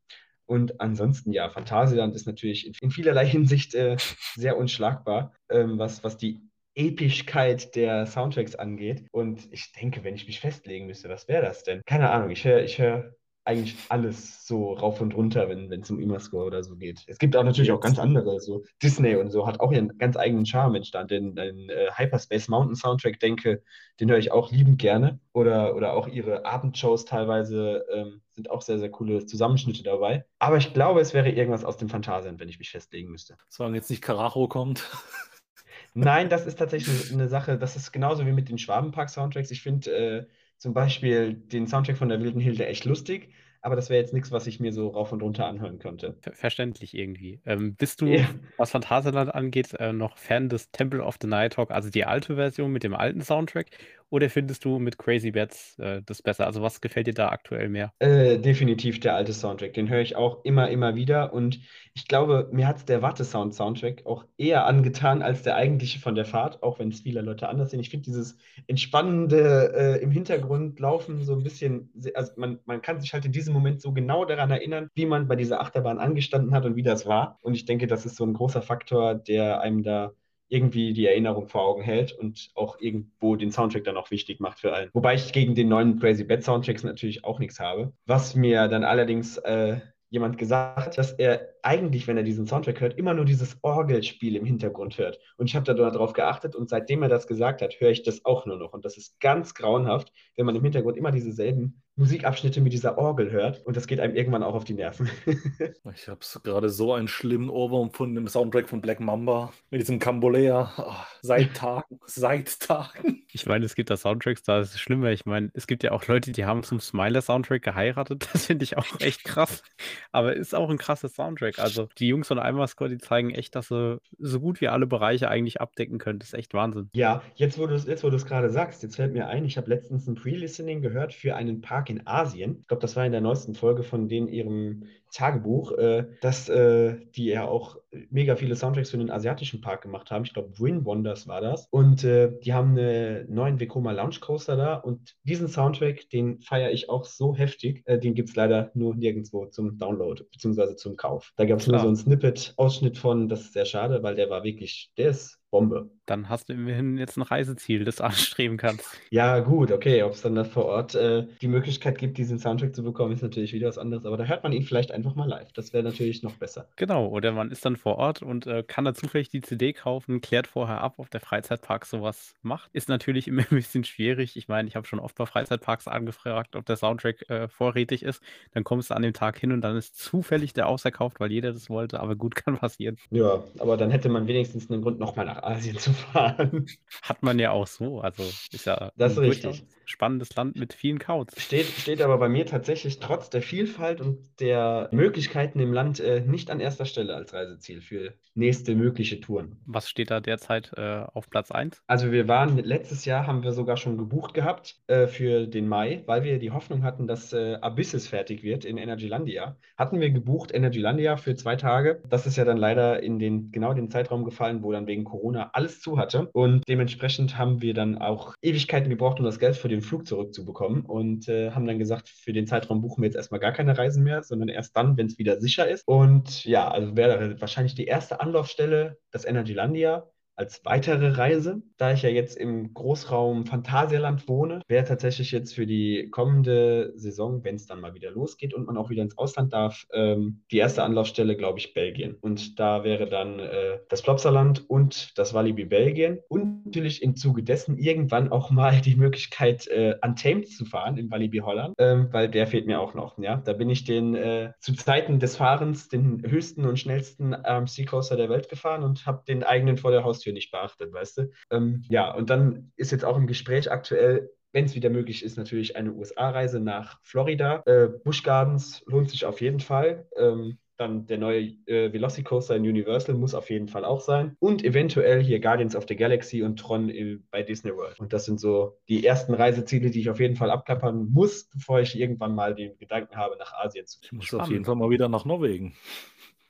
[SPEAKER 4] und ansonsten, ja, Phantasialand ist natürlich in, in vielerlei [LAUGHS] Hinsicht äh, sehr unschlagbar, ähm, was, was die Epischkeit der Soundtracks angeht. Und ich denke, wenn ich mich festlegen müsste, was wäre das denn? Keine Ahnung, ich höre ich hör eigentlich alles so rauf und runter, wenn es um Imascore oder so geht. Es gibt auch natürlich auch ganz andere, so Disney und so hat auch ihren ganz eigenen Charme entstanden. Den, den äh, Hyperspace Mountain Soundtrack, denke, den höre ich auch liebend gerne. Oder, oder auch ihre Abendshows teilweise ähm, sind auch sehr, sehr coole Zusammenschnitte dabei. Aber ich glaube, es wäre irgendwas aus dem Phantasialand, wenn ich mich festlegen müsste.
[SPEAKER 2] Solange jetzt nicht Karacho kommt.
[SPEAKER 4] Nein, das ist tatsächlich eine Sache, das ist genauso wie mit den Schwabenpark-Soundtracks. Ich finde äh, zum Beispiel den Soundtrack von der Wilden Hilde echt lustig, aber das wäre jetzt nichts, was ich mir so rauf und runter anhören könnte.
[SPEAKER 3] Ver verständlich irgendwie. Ähm, bist du, ja. was Phantasialand angeht, äh, noch Fan des Temple of the Night Talk, also die alte Version mit dem alten Soundtrack? Oder findest du mit Crazy Bats äh, das besser? Also was gefällt dir da aktuell mehr?
[SPEAKER 4] Äh, definitiv der alte Soundtrack. Den höre ich auch immer, immer wieder. Und ich glaube, mir hat der Watte-Sound-Soundtrack auch eher angetan als der eigentliche von der Fahrt, auch wenn es viele Leute anders sehen. Ich finde dieses entspannende äh, im Hintergrund laufen so ein bisschen, also man, man kann sich halt in diesem Moment so genau daran erinnern, wie man bei dieser Achterbahn angestanden hat und wie das war. Und ich denke, das ist so ein großer Faktor, der einem da irgendwie die Erinnerung vor Augen hält und auch irgendwo den Soundtrack dann auch wichtig macht für allen. Wobei ich gegen den neuen Crazy Bad Soundtracks natürlich auch nichts habe. Was mir dann allerdings äh, jemand gesagt, dass er eigentlich, wenn er diesen Soundtrack hört, immer nur dieses Orgelspiel im Hintergrund hört. Und ich habe da darauf geachtet und seitdem er das gesagt hat, höre ich das auch nur noch. Und das ist ganz grauenhaft, wenn man im Hintergrund immer dieselben Musikabschnitte mit dieser Orgel hört. Und das geht einem irgendwann auch auf die Nerven. [LAUGHS]
[SPEAKER 2] ich habe gerade so einen schlimmen Ohrwurm von dem Soundtrack von Black Mamba mit diesem Cambolea. Oh, seit Tagen, seit Tagen.
[SPEAKER 3] Ich meine, es gibt da Soundtracks, da ist es schlimmer. Ich meine, es gibt ja auch Leute, die haben zum Smiler-Soundtrack geheiratet. [LAUGHS] Das finde ich auch echt krass. Aber ist auch ein krasses Soundtrack. Also die Jungs von Eimerscore, die zeigen echt, dass sie so gut wie alle Bereiche eigentlich abdecken können. Das ist echt Wahnsinn.
[SPEAKER 4] Ja, jetzt wo du es gerade sagst, jetzt fällt mir ein, ich habe letztens ein Pre-Listening gehört für einen Park in Asien. Ich glaube, das war in der neuesten Folge von denen ihrem Tagebuch, äh, dass äh, die ja auch mega viele Soundtracks für den asiatischen Park gemacht haben. Ich glaube, Wind Wonders war das. Und äh, die haben einen neuen Vekoma Lounge Coaster da. Und diesen Soundtrack, den feiere ich auch so heftig. Äh, den gibt es leider nur nirgendwo zum Download bzw. zum Kauf. Da gab es nur so einen Snippet-Ausschnitt von, das ist sehr schade, weil der war wirklich, der ist Bombe.
[SPEAKER 3] Dann hast du immerhin jetzt ein Reiseziel, das du anstreben kannst.
[SPEAKER 4] Ja, gut, okay. Ob es dann da vor Ort äh, die Möglichkeit gibt, diesen Soundtrack zu bekommen, ist natürlich wieder was anderes. Aber da hört man ihn vielleicht einfach mal live. Das wäre natürlich noch besser.
[SPEAKER 3] Genau, oder man ist dann vor Ort und äh, kann da zufällig die CD kaufen, klärt vorher ab, ob der Freizeitpark sowas macht. Ist natürlich [LAUGHS] immer ein bisschen schwierig. Ich meine, ich habe schon oft bei Freizeitparks angefragt, ob der Soundtrack äh, vorrätig ist. Dann kommst du an dem Tag hin und dann ist zufällig der ausverkauft, weil jeder das wollte. Aber gut, [LAUGHS] kann passieren.
[SPEAKER 4] Ja, aber dann hätte man wenigstens einen Grund, nochmal nach Asien zu fahren.
[SPEAKER 3] Hat man ja auch so. Also ist ja
[SPEAKER 4] das ist richtig.
[SPEAKER 3] Spannendes Land mit vielen Couts.
[SPEAKER 4] Steht, steht aber bei mir tatsächlich trotz der Vielfalt und der Möglichkeiten im Land äh, nicht an erster Stelle als Reiseziel für nächste mögliche Touren.
[SPEAKER 3] Was steht da derzeit äh, auf Platz 1?
[SPEAKER 4] Also wir waren letztes Jahr haben wir sogar schon gebucht gehabt äh, für den Mai, weil wir die Hoffnung hatten, dass äh, Abysses fertig wird in Energylandia. Hatten wir gebucht Energylandia für zwei Tage. Das ist ja dann leider in den genau den Zeitraum gefallen, wo dann wegen Corona Corona alles zu hatte. Und dementsprechend haben wir dann auch Ewigkeiten gebraucht, um das Geld für den Flug zurückzubekommen. Und äh, haben dann gesagt, für den Zeitraum buchen wir jetzt erstmal gar keine Reisen mehr, sondern erst dann, wenn es wieder sicher ist. Und ja, also wäre wahrscheinlich die erste Anlaufstelle das Energylandia als weitere Reise. Da ich ja jetzt im Großraum Phantasialand wohne, wäre tatsächlich jetzt für die kommende Saison, wenn es dann mal wieder losgeht und man auch wieder ins Ausland darf, ähm, die erste Anlaufstelle, glaube ich, Belgien. Und da wäre dann äh, das Plopsaland und das Walibi Belgien. Und natürlich im Zuge dessen irgendwann auch mal die Möglichkeit, äh, Untamed zu fahren im Walibi Holland, ähm, weil der fehlt mir auch noch. Ja? Da bin ich den äh, zu Zeiten des Fahrens den höchsten und schnellsten ähm, Seacoaster der Welt gefahren und habe den eigenen vor der Haustür dafür nicht beachtet, weißt du? Ähm, ja, und dann ist jetzt auch im Gespräch aktuell wenn es wieder möglich ist, natürlich eine USA-Reise nach Florida. Äh, Busch Gardens lohnt sich auf jeden Fall. Ähm, dann der neue äh, Velocicoaster in Universal muss auf jeden Fall auch sein. Und eventuell hier Guardians of the Galaxy und Tron in, bei Disney World. Und das sind so die ersten Reiseziele, die ich auf jeden Fall abklappern muss, bevor ich irgendwann mal den Gedanken habe, nach Asien zu
[SPEAKER 2] gehen. Ich muss auf jeden Fall mal wieder nach Norwegen.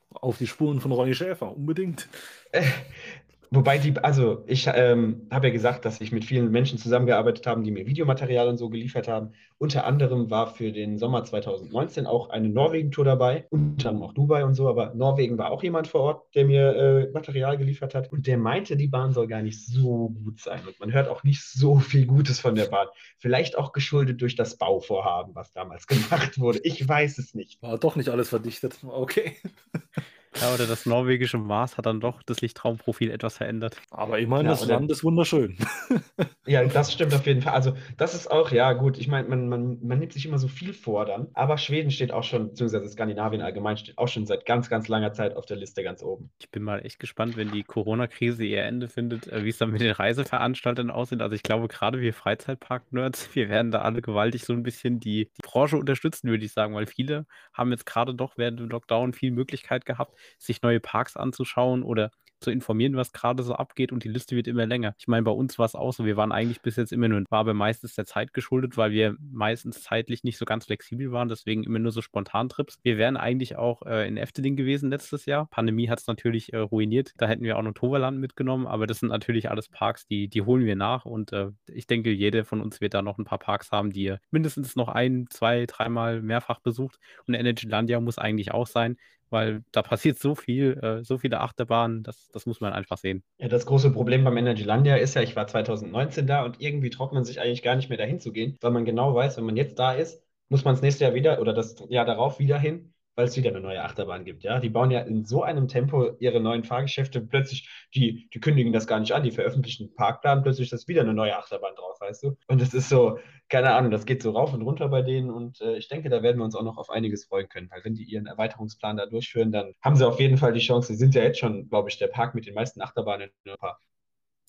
[SPEAKER 2] Auf die Spuren von Ronny Schäfer, unbedingt. [LAUGHS]
[SPEAKER 4] Wobei die, also ich ähm, habe ja gesagt, dass ich mit vielen Menschen zusammengearbeitet habe, die mir Videomaterial und so geliefert haben. Unter anderem war für den Sommer 2019 auch eine Norwegen-Tour dabei, unter anderem auch Dubai und so, aber Norwegen war auch jemand vor Ort, der mir äh, Material geliefert hat und der meinte, die Bahn soll gar nicht so gut sein und man hört auch nicht so viel Gutes von der Bahn. Vielleicht auch geschuldet durch das Bauvorhaben, was damals [LAUGHS] gemacht wurde. Ich weiß es nicht.
[SPEAKER 2] War doch nicht alles verdichtet. Okay.
[SPEAKER 3] Ja, oder das norwegische Mars hat dann doch das Lichtraumprofil etwas verändert.
[SPEAKER 2] Aber ich meine, ja, das Land ist wunderschön. [LAUGHS]
[SPEAKER 4] ja, das stimmt auf jeden Fall. Also, das ist auch, ja, gut. Ich meine, man, man, man nimmt sich immer so viel vor dann. Aber Schweden steht auch schon, beziehungsweise Skandinavien allgemein steht auch schon seit ganz, ganz langer Zeit auf der Liste ganz oben.
[SPEAKER 3] Ich bin mal echt gespannt, wenn die Corona-Krise ihr Ende findet, äh, wie es dann mit den Reiseveranstaltern aussieht. Also, ich glaube, gerade wir Freizeitpark-Nerds, [LAUGHS] wir werden da alle gewaltig so ein bisschen die, die Branche unterstützen, würde ich sagen, weil viele haben jetzt gerade doch während dem Lockdown viel Möglichkeit gehabt, sich neue Parks anzuschauen oder zu informieren, was gerade so abgeht und die Liste wird immer länger. Ich meine, bei uns war es auch so, wir waren eigentlich bis jetzt immer nur, war aber meistens der Zeit geschuldet, weil wir meistens zeitlich nicht so ganz flexibel waren, deswegen immer nur so Spontantrips. Wir wären eigentlich auch äh, in Efteling gewesen letztes Jahr. Pandemie hat es natürlich äh, ruiniert, da hätten wir auch noch Toverland mitgenommen, aber das sind natürlich alles Parks, die, die holen wir nach und äh, ich denke, jeder von uns wird da noch ein paar Parks haben, die mindestens noch ein, zwei, dreimal mehrfach besucht und Energylandia muss eigentlich auch sein weil da passiert so viel, äh, so viele Achterbahnen, das, das muss man einfach sehen.
[SPEAKER 4] Ja, das große Problem beim Energylandia ist ja, ich war 2019 da und irgendwie traut man sich eigentlich gar nicht mehr dahin zu gehen, weil man genau weiß, wenn man jetzt da ist, muss man das nächste Jahr wieder oder das Jahr darauf wieder hin weil es wieder eine neue Achterbahn gibt. Ja, die bauen ja in so einem Tempo ihre neuen Fahrgeschäfte plötzlich, die, die kündigen das gar nicht an, die veröffentlichen einen Parkplan, plötzlich ist wieder eine neue Achterbahn drauf, weißt du? Und es ist so, keine Ahnung, das geht so rauf und runter bei denen und äh, ich denke, da werden wir uns auch noch auf einiges freuen können, weil wenn die ihren Erweiterungsplan da durchführen, dann haben sie auf jeden Fall die Chance. Sie sind ja jetzt schon, glaube ich, der Park mit den meisten Achterbahnen in Europa.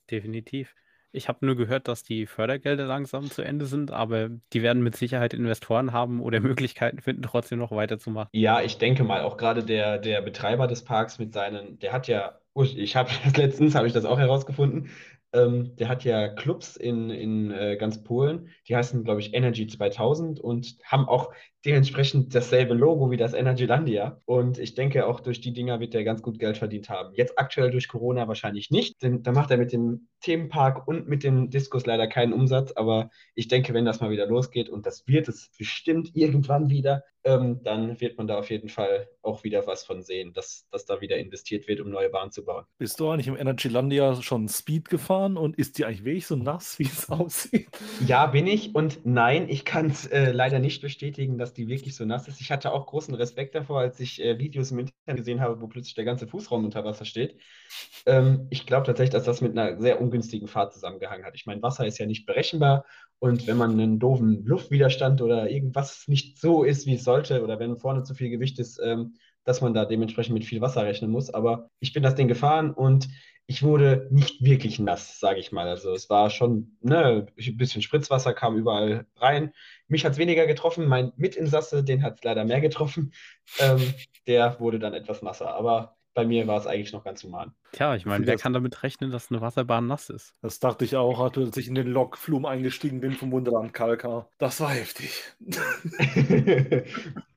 [SPEAKER 3] Definitiv. Ich habe nur gehört, dass die Fördergelder langsam zu Ende sind, aber die werden mit Sicherheit Investoren haben oder [LAUGHS] Möglichkeiten finden, trotzdem noch weiterzumachen.
[SPEAKER 4] Ja, ich denke mal, auch gerade der, der Betreiber des Parks mit seinen, der hat ja, ich habe [LAUGHS] letztens, habe ich das auch herausgefunden, ähm, der hat ja Clubs in, in äh, ganz Polen, die heißen, glaube ich, Energy 2000 und haben auch dementsprechend dasselbe Logo wie das Energylandia. Und ich denke, auch durch die Dinger wird er ganz gut Geld verdient haben. Jetzt aktuell durch Corona wahrscheinlich nicht, denn da macht er mit dem Themenpark und mit den Discos leider keinen Umsatz. Aber ich denke, wenn das mal wieder losgeht und das wird es bestimmt irgendwann wieder, ähm, dann wird man da auf jeden Fall auch wieder was von sehen, dass, dass da wieder investiert wird, um neue Bahnen zu bauen.
[SPEAKER 2] Bist du eigentlich im Energylandia schon Speed gefahren und ist die eigentlich wirklich so nass, wie es [LAUGHS] aussieht?
[SPEAKER 4] Ja, bin ich und nein, ich kann es äh, leider nicht bestätigen, dass die wirklich so nass ist. Ich hatte auch großen Respekt davor, als ich äh, Videos im Internet gesehen habe, wo plötzlich der ganze Fußraum unter Wasser steht. Ähm, ich glaube tatsächlich, dass das mit einer sehr ungünstigen Fahrt zusammengehangen hat. Ich meine, Wasser ist ja nicht berechenbar und wenn man einen doofen Luftwiderstand oder irgendwas nicht so ist, wie es sollte, oder wenn vorne zu viel Gewicht ist, ähm, dass man da dementsprechend mit viel Wasser rechnen muss. Aber ich bin das Ding gefahren und ich wurde nicht wirklich nass, sage ich mal. Also es war schon ne, ein bisschen Spritzwasser kam überall rein. Mich hat es weniger getroffen. Mein Mitinsasse, den hat es leider mehr getroffen. Ähm, der wurde dann etwas nasser. Aber bei mir war es eigentlich noch ganz human.
[SPEAKER 3] Tja, ich meine, wer kann damit rechnen, dass eine Wasserbahn nass ist?
[SPEAKER 2] Das dachte ich auch, als ich in den Lokflum eingestiegen bin vom Wunderland Kalkar. Das war heftig. [LAUGHS]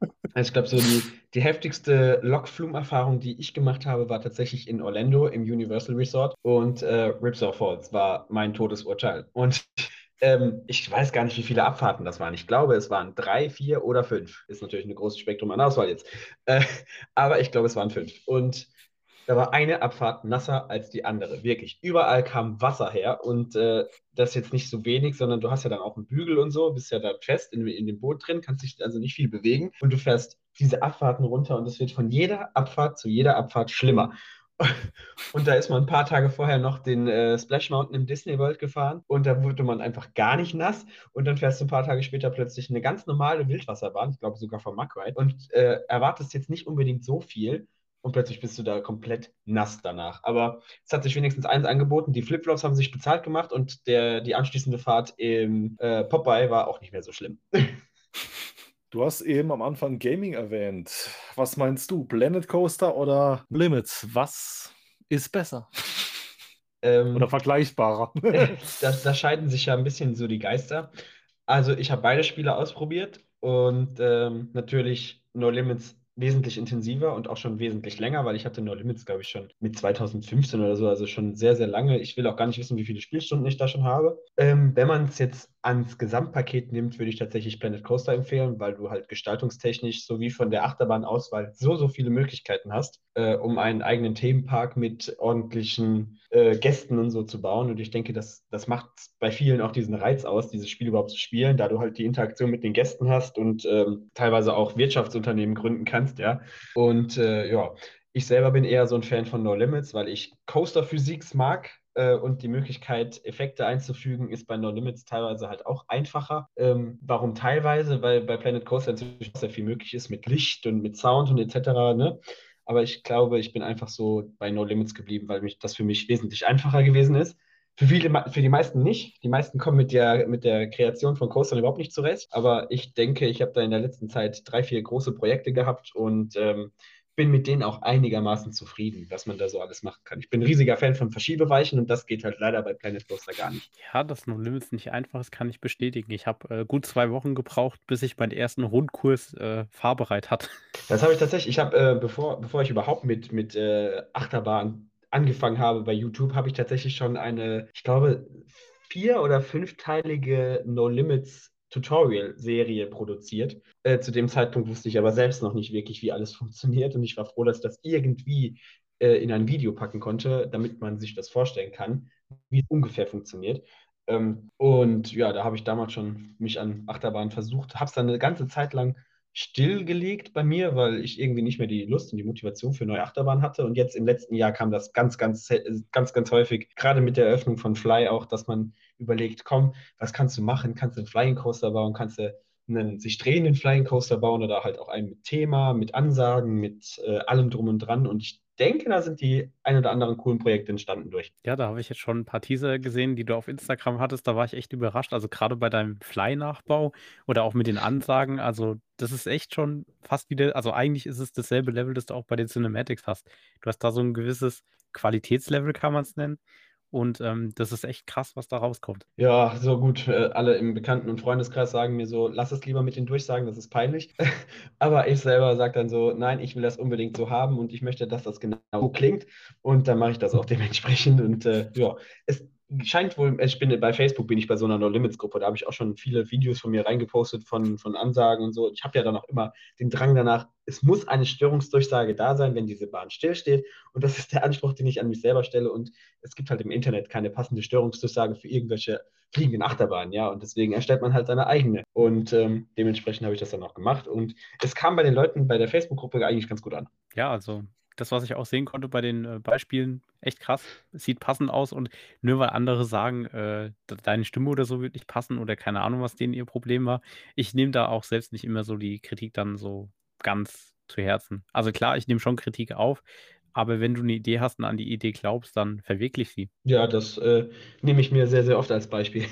[SPEAKER 2] [LAUGHS]
[SPEAKER 4] Also ich glaube, so die, die heftigste Lokflum-Erfahrung, die ich gemacht habe, war tatsächlich in Orlando im Universal Resort und äh, Ripsaw Falls war mein Todesurteil. Und ähm, ich weiß gar nicht, wie viele Abfahrten das waren. Ich glaube, es waren drei, vier oder fünf. Ist natürlich ein großes Spektrum an Auswahl jetzt. Äh, aber ich glaube, es waren fünf. Und da war eine Abfahrt nasser als die andere. Wirklich. Überall kam Wasser her und äh, das jetzt nicht so wenig, sondern du hast ja dann auch einen Bügel und so, bist ja da fest in, in dem Boot drin, kannst dich also nicht viel bewegen und du fährst diese Abfahrten runter und es wird von jeder Abfahrt zu jeder Abfahrt schlimmer. [LAUGHS] Und da ist man ein paar Tage vorher noch den äh, Splash Mountain im Disney World gefahren und da wurde man einfach gar nicht nass. Und dann fährst du ein paar Tage später plötzlich eine ganz normale Wildwasserbahn, ich glaube sogar vom Muckride, und äh, erwartest jetzt nicht unbedingt so viel, und plötzlich bist du da komplett nass danach. Aber es hat sich wenigstens eins angeboten, die Flipflops haben sich bezahlt gemacht und der, die anschließende Fahrt im äh, Popeye war auch nicht mehr so schlimm. [LAUGHS]
[SPEAKER 2] Du hast eben am Anfang Gaming erwähnt. Was meinst du, Planet Coaster oder Limits? Was ist besser? [LAUGHS]
[SPEAKER 4] Ähm,
[SPEAKER 2] Oder vergleichbarer? [LAUGHS]
[SPEAKER 4] da, da scheiden sich ja ein bisschen so die Geister. Also ich habe beide Spiele ausprobiert und ähm, natürlich No Limits wesentlich intensiver und auch schon wesentlich länger, weil ich hatte No Limits, glaube ich, schon mit 2015 oder so, also schon sehr, sehr lange. Ich will auch gar nicht wissen, wie viele Spielstunden ich da schon habe. Ähm, wenn man es jetzt ans Gesamtpaket nimmt, würde ich tatsächlich Planet Coaster empfehlen, weil du halt gestaltungstechnisch sowie von der Achterbahnauswahl so, so viele Möglichkeiten hast, äh, um einen eigenen Themenpark mit ordentlichen äh, Gästen und so zu bauen. Und ich denke, das, das macht bei vielen auch diesen Reiz aus, dieses Spiel überhaupt zu spielen, da du halt die Interaktion mit den Gästen hast und ähm, teilweise auch Wirtschaftsunternehmen gründen kannst, ja. Und äh, ja, ich selber bin eher so ein Fan von No Limits, weil ich Coaster-Physics mag äh, und die Möglichkeit, Effekte einzufügen, ist bei No Limits teilweise halt auch einfacher. Ähm, warum teilweise? Weil bei Planet Coaster inzwischen sehr viel möglich ist mit Licht und mit Sound und etc. Ne? Aber ich glaube, ich bin einfach so bei No Limits geblieben, weil mich, das für mich wesentlich einfacher gewesen ist. Für, viele, für die meisten nicht. Die meisten kommen mit der, mit der Kreation von Coastern überhaupt nicht zurecht. Aber ich denke, ich habe da in der letzten Zeit drei, vier große Projekte gehabt und ähm, bin mit denen auch einigermaßen zufrieden, was man da so alles machen kann. Ich bin ein riesiger Fan von Verschiebeweichen und das geht halt leider bei Planet Coaster gar nicht.
[SPEAKER 3] Ja, dass No Limits nicht einfach ist, kann ich bestätigen. Ich habe äh, gut zwei Wochen gebraucht, bis ich meinen ersten Rundkurs äh, fahrbereit hatte.
[SPEAKER 4] Das habe ich tatsächlich. Ich habe, äh, bevor, bevor ich überhaupt mit, mit äh, Achterbahn angefangen habe bei YouTube, habe ich tatsächlich schon eine, ich glaube, vier- oder fünfteilige No Limits Tutorial-Serie produziert. Äh, zu dem Zeitpunkt wusste ich aber selbst noch nicht wirklich, wie alles [LAUGHS] funktioniert und ich war froh, dass ich das irgendwie äh, in ein Video packen konnte, damit man sich das vorstellen kann, wie es ungefähr funktioniert. Ähm, und ja, da habe ich damals schon mich an Achterbahn versucht, habe es dann eine ganze Zeit lang stillgelegt bei mir, weil ich irgendwie nicht mehr die Lust und die Motivation für neue Achterbahn hatte. Und jetzt im letzten Jahr kam das ganz, ganz, ganz, ganz häufig, gerade mit der Eröffnung von Fly auch, dass man überlegt, komm, was kannst du machen? Kannst du einen Flying Coaster bauen? Kannst du einen sich drehenden Flying Coaster bauen oder halt auch einen mit Thema, mit Ansagen, mit äh, allem drum und dran. Und ich denke, da sind die ein oder anderen coolen Projekte entstanden durch.
[SPEAKER 3] Ja, da habe ich jetzt schon ein paar Teaser gesehen, die du auf Instagram hattest. Da war ich echt überrascht. Also gerade bei deinem Fly-Nachbau oder auch mit den Ansagen. Also das ist echt schon fast wieder, also eigentlich ist es dasselbe Level, das du auch bei den Cinematics hast. Du hast da so ein gewisses Qualitätslevel, kann man es nennen. Und ähm, das ist echt krass, was da rauskommt.
[SPEAKER 4] Ja, so gut. Äh, alle im Bekannten- und Freundeskreis sagen mir so, lass es lieber mit den Durchsagen, das ist peinlich. [LAUGHS] Aber ich selber sage dann so, nein, ich will das unbedingt so haben und ich möchte, dass das genau klingt. Und dann mache ich das auch dementsprechend. Und äh, ja, es scheint wohl, ich bin bei Facebook bin ich bei so einer No Limits Gruppe, da habe ich auch schon viele Videos von mir reingepostet von, von Ansagen und so. Ich habe ja dann auch immer den Drang danach, es muss eine Störungsdurchsage da sein, wenn diese Bahn stillsteht. Und das ist der Anspruch, den ich an mich selber stelle. Und es gibt halt im Internet keine passende Störungsdurchsage für irgendwelche fliegenden Achterbahnen, ja. Und deswegen erstellt man halt seine eigene. Und ähm, dementsprechend habe ich das dann auch gemacht. Und es kam bei den Leuten bei der Facebook-Gruppe eigentlich ganz gut an.
[SPEAKER 3] Ja, also das, was ich auch sehen konnte bei den äh, Beispielen, echt krass. Es sieht passend aus und nur weil andere sagen, äh, deine Stimme oder so wird nicht passen oder keine Ahnung, was denen ihr Problem war. Ich nehme da auch selbst nicht immer so die Kritik dann so ganz zu Herzen. Also klar, ich nehme schon Kritik auf, aber wenn du eine Idee hast und an die Idee glaubst, dann verwirklich sie.
[SPEAKER 4] Ja, das äh, nehme ich mir sehr, sehr oft als Beispiel,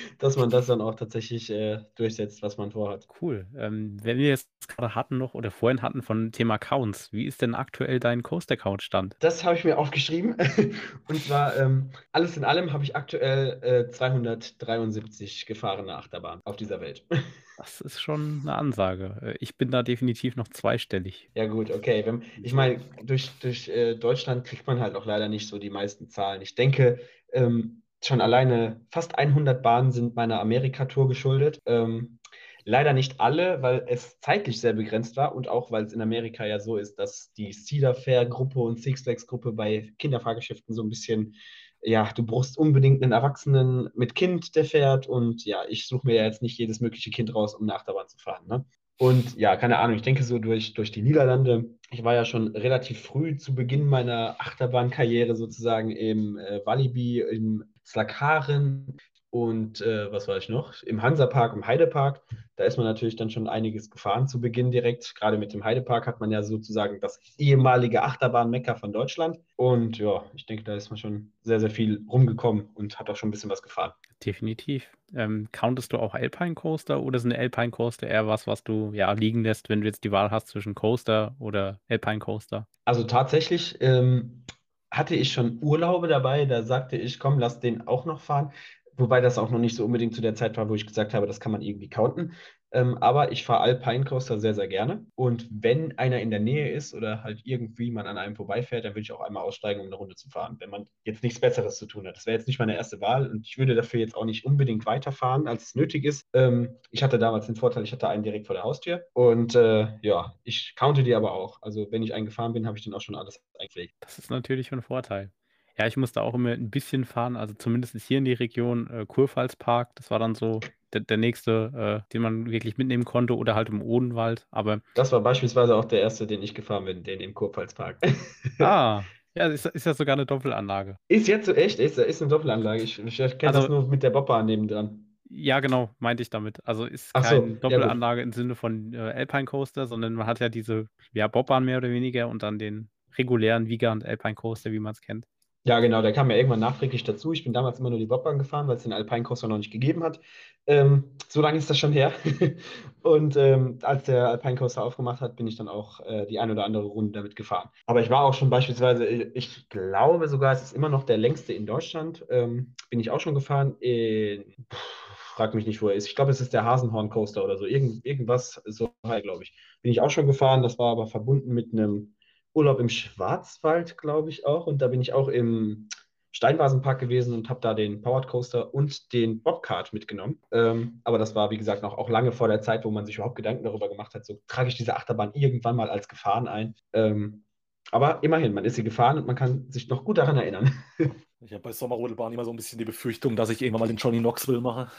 [SPEAKER 4] [LAUGHS] dass man das dann auch tatsächlich äh, durchsetzt, was man vorhat.
[SPEAKER 3] Cool. Ähm, wenn wir jetzt gerade hatten noch oder vorhin hatten von Thema Accounts, wie ist denn aktuell dein Coast-Account-Stand?
[SPEAKER 4] Das habe ich mir aufgeschrieben. [LAUGHS] Und zwar, ähm, alles in allem habe ich aktuell äh, 273 gefahrene Achterbahnen auf dieser Welt. [LAUGHS]
[SPEAKER 3] Das ist schon eine Ansage. Äh, ich bin da definitiv noch zweistellig.
[SPEAKER 4] Ja, gut, okay. Ich meine, durch, durch äh, Deutschland kriegt man halt auch leider nicht so die meisten Zahlen. Ich denke, ähm, schon alleine fast 100 Bahnen sind meiner Amerika-Tour geschuldet. Ähm, leider nicht alle, weil es zeitlich sehr begrenzt war und auch, weil es in Amerika ja so ist, dass die Cedar Fair-Gruppe und Six Flags-Gruppe bei Kinderfahrgeschäften so ein bisschen ja, du brauchst unbedingt einen Erwachsenen mit Kind, der fährt. Und ja, ich suche mir ja jetzt nicht jedes mögliche Kind raus, um eine Achterbahn zu fahren. Ne? Und ja, keine Ahnung, ich denke so durch, durch die Niederlande. Ich war ja schon relativ früh zu Beginn meiner Achterbahnkarriere sozusagen im äh, Walibi, im Slakaren und äh, was war ich noch? Im Hansapark, im Heidepark. Da ist man natürlich dann schon einiges gefahren zu Beginn direkt. Gerade mit dem Heidepark hat man ja sozusagen das ehemalige Achterbahn-Mecker von Deutschland. Und ja, ich denke, da ist man schon sehr, sehr viel rumgekommen und hat auch schon ein bisschen was gefahren.
[SPEAKER 3] Definitiv. Ähm, countest du auch Alpine Coaster oder sind Alpine Coaster eher was, was du ja liegen lässt, wenn du jetzt die Wahl hast zwischen Coaster oder Alpine Coaster?
[SPEAKER 4] Also tatsächlich ähm, hatte ich schon Urlaube dabei, da sagte ich, komm, lass den auch noch fahren. Wobei das auch noch nicht so unbedingt zu der Zeit war, wo ich gesagt habe, das kann man irgendwie counten. Ähm, aber ich fahre Alpine Coaster sehr, sehr gerne. Und wenn einer in der Nähe ist oder halt irgendwie man an einem vorbeifährt, dann würde ich auch einmal aussteigen, um eine Runde zu fahren, wenn man jetzt nichts Besseres zu tun hat. Das wäre jetzt nicht meine erste Wahl und ich würde dafür jetzt auch nicht unbedingt weiterfahren, als es nötig ist. Ähm, ich hatte damals den Vorteil, ich hatte einen direkt vor der Haustür und äh, ja, ich counte die aber auch. Also wenn ich einen gefahren bin, habe ich dann auch schon alles eingepflegt.
[SPEAKER 3] Das ist natürlich ein Vorteil. Ja, ich musste auch immer ein bisschen fahren, also zumindest hier in die Region äh, Kurpfalzpark. Das war dann so der, der nächste, äh, den man wirklich mitnehmen konnte oder halt im Odenwald. Aber
[SPEAKER 4] Das war beispielsweise auch der erste, den ich gefahren bin, den im Kurpfalzpark. [LAUGHS]
[SPEAKER 3] ah, ja, ist, ist ja sogar eine Doppelanlage.
[SPEAKER 4] Ist jetzt so echt, ist, ist eine Doppelanlage. Ich, ich kenne
[SPEAKER 3] Also-
[SPEAKER 4] das nur mit der Bobbahn nebendran.
[SPEAKER 3] Ja, genau, meinte ich damit. Also ist
[SPEAKER 4] Ach so,
[SPEAKER 3] keine
[SPEAKER 4] ja.
[SPEAKER 3] Doppelanlage im Sinne von äh, Alpine Coaster, sondern man hat ja diese ja, Bobbahn mehr oder weniger und dann den regulären Wiegand Alpine Coaster, wie man es kennt.
[SPEAKER 4] Ja, genau, der kam ja irgendwann nachträglich dazu. Ich bin damals immer nur die Bobbahn gefahren, weil es den Alpine Coaster noch nicht gegeben hat. Ähm, so lange ist das schon her. [LAUGHS] Und ähm, als der Alpine Coaster aufgemacht hat, bin ich dann auch äh, die ein oder andere Runde damit gefahren. Aber ich war auch schon beispielsweise, äh, ich glaube sogar, es ist immer noch der längste in Deutschland. Ähm, bin ich auch schon gefahren. In, frag mich nicht, wo er ist. Ich glaube, es ist der Hasenhorn Coaster oder so. Irgend, irgendwas so, glaube ich. Bin ich auch schon gefahren. Das war aber verbunden mit einem Urlaub im Schwarzwald, glaube ich auch. Und da bin ich auch im Steinvasenpark gewesen und habe da den Powered Coaster und den Bobcart mitgenommen. Ähm, aber das war, wie gesagt, noch auch lange vor der Zeit, wo man sich überhaupt Gedanken darüber gemacht hat, so trage ich diese Achterbahn irgendwann mal als gefahren ein. Ähm, aber immerhin, man ist sie gefahren und man kann sich noch gut daran erinnern. [LAUGHS]
[SPEAKER 2] Ich habe bei Sommerrodelbahn immer so ein bisschen die Befürchtung, dass ich irgendwann mal den Johnny Knoxville mache.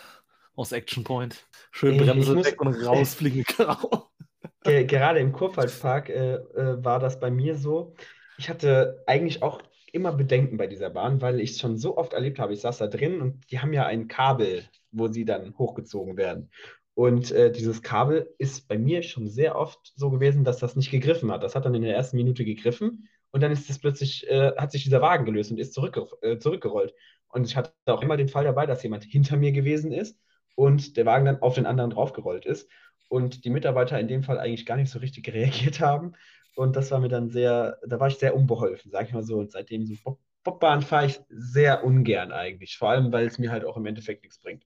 [SPEAKER 2] Aus Action Point. Schön
[SPEAKER 4] Ich
[SPEAKER 2] Bremse
[SPEAKER 4] muss-
[SPEAKER 2] weg und rausfliegen. Grau. [LAUGHS]
[SPEAKER 4] Ge gerade im Kurpfalzpark äh, äh, war das bei mir so. Ich hatte eigentlich auch immer Bedenken bei dieser Bahn, weil ich es schon so oft erlebt habe. Ich saß da drin und die haben ja ein Kabel, wo sie dann hochgezogen werden. Und äh, dieses Kabel ist bei mir schon sehr oft so gewesen, dass das nicht gegriffen hat. Das hat dann in der ersten Minute gegriffen und dann ist es plötzlich, äh, hat sich dieser Wagen gelöst und ist zurückge äh, zurückgerollt. Und ich hatte auch immer den Fall dabei, dass jemand hinter mir gewesen ist und der Wagen dann auf den anderen draufgerollt ist und die Mitarbeiter in dem Fall eigentlich gar nicht so richtig reagiert haben. Und das war mir dann sehr, da war ich sehr unbeholfen, sag ich mal so. Und seitdem so Bob Bobbahn fahre ich sehr ungern eigentlich. Vor allem, weil es mir halt auch im Endeffekt nichts bringt.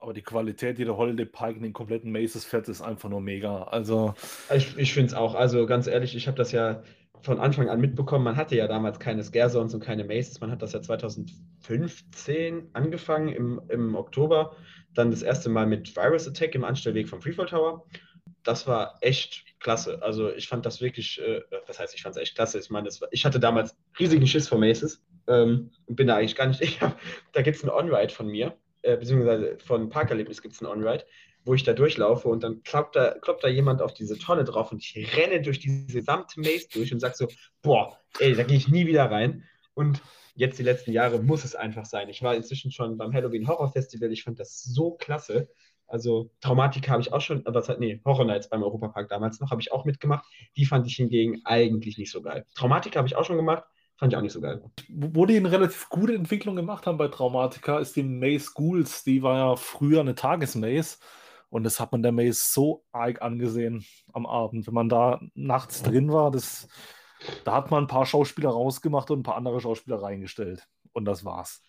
[SPEAKER 2] Aber die Qualität, die der Holiday Park in den kompletten Maces fährt, ist einfach nur mega. Also,
[SPEAKER 4] Ich, ich finde es auch. Also ganz ehrlich, ich habe das ja von Anfang an mitbekommen. Man hatte ja damals keine Scare Zones und keine Maces. Man hat das ja 2015 angefangen im, im Oktober. Dann das erste Mal mit Virus Attack im Anstellweg vom Freefall Tower. Das war echt klasse. Also ich fand das wirklich, äh, was heißt, ich fand es echt klasse. Ich meine, ich hatte damals riesigen Schiss vor Maces ähm, und bin da eigentlich gar nicht. [LAUGHS] Ich hab, da gibt es ein On-Ride von mir, äh, beziehungsweise von Parkerlebnis gibt es ein On-Ride wo ich da durchlaufe und dann kloppt da, kloppt da jemand auf diese Tonne drauf und ich renne durch diese gesamte Maze durch und sag so, boah, ey, da gehe ich nie wieder rein. Und jetzt die letzten Jahre muss es einfach sein. Ich war inzwischen schon beim Halloween Horror Festival, ich fand das so klasse. Also Traumatik habe ich auch schon, aber hat, nee, Horror Nights beim Europapark damals noch, habe ich auch mitgemacht. Die fand ich hingegen eigentlich nicht so geil. Traumatik habe ich auch schon gemacht, fand ich auch nicht so geil.
[SPEAKER 2] wo die eine relativ gute Entwicklung gemacht haben bei Traumatica, ist die Maze Ghouls. Die war ja früher eine Tagesmaze. Und das hat man der Maze so arg angesehen am Abend. Wenn man da nachts drin war, das, da hat man ein paar Schauspieler rausgemacht und ein paar andere Schauspieler reingestellt. Und das war's.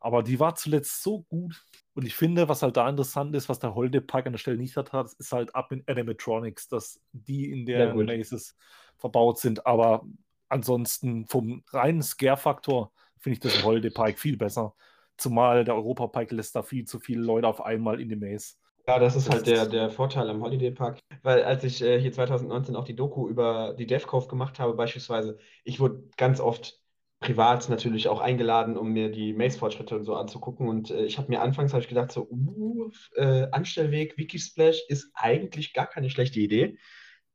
[SPEAKER 2] Aber die war zuletzt so gut. Und ich finde, was halt da interessant ist, was der Holiday Park an der Stelle nicht hat, ist halt ab in Animatronics, dass die in
[SPEAKER 4] Ja,
[SPEAKER 2] der
[SPEAKER 4] gut.
[SPEAKER 2] Mazes verbaut sind. Aber ansonsten vom reinen Scare-Faktor finde ich das im Holiday Park viel besser. Zumal der Europa Park lässt da viel zu viele Leute auf einmal in die Maze.
[SPEAKER 4] Ja, das ist
[SPEAKER 2] Das
[SPEAKER 4] halt der, der Vorteil am Holiday Park. Weil als ich äh, hier 2019 auch die Doku über die DevCove gemacht habe, beispielsweise, ich wurde ganz oft privat natürlich auch eingeladen, um mir die Maze-Fortschritte und so anzugucken. Und äh, ich habe mir anfangs habe ich gedacht, so, uh, äh, Anstellweg, Wikisplash ist eigentlich gar keine schlechte Idee.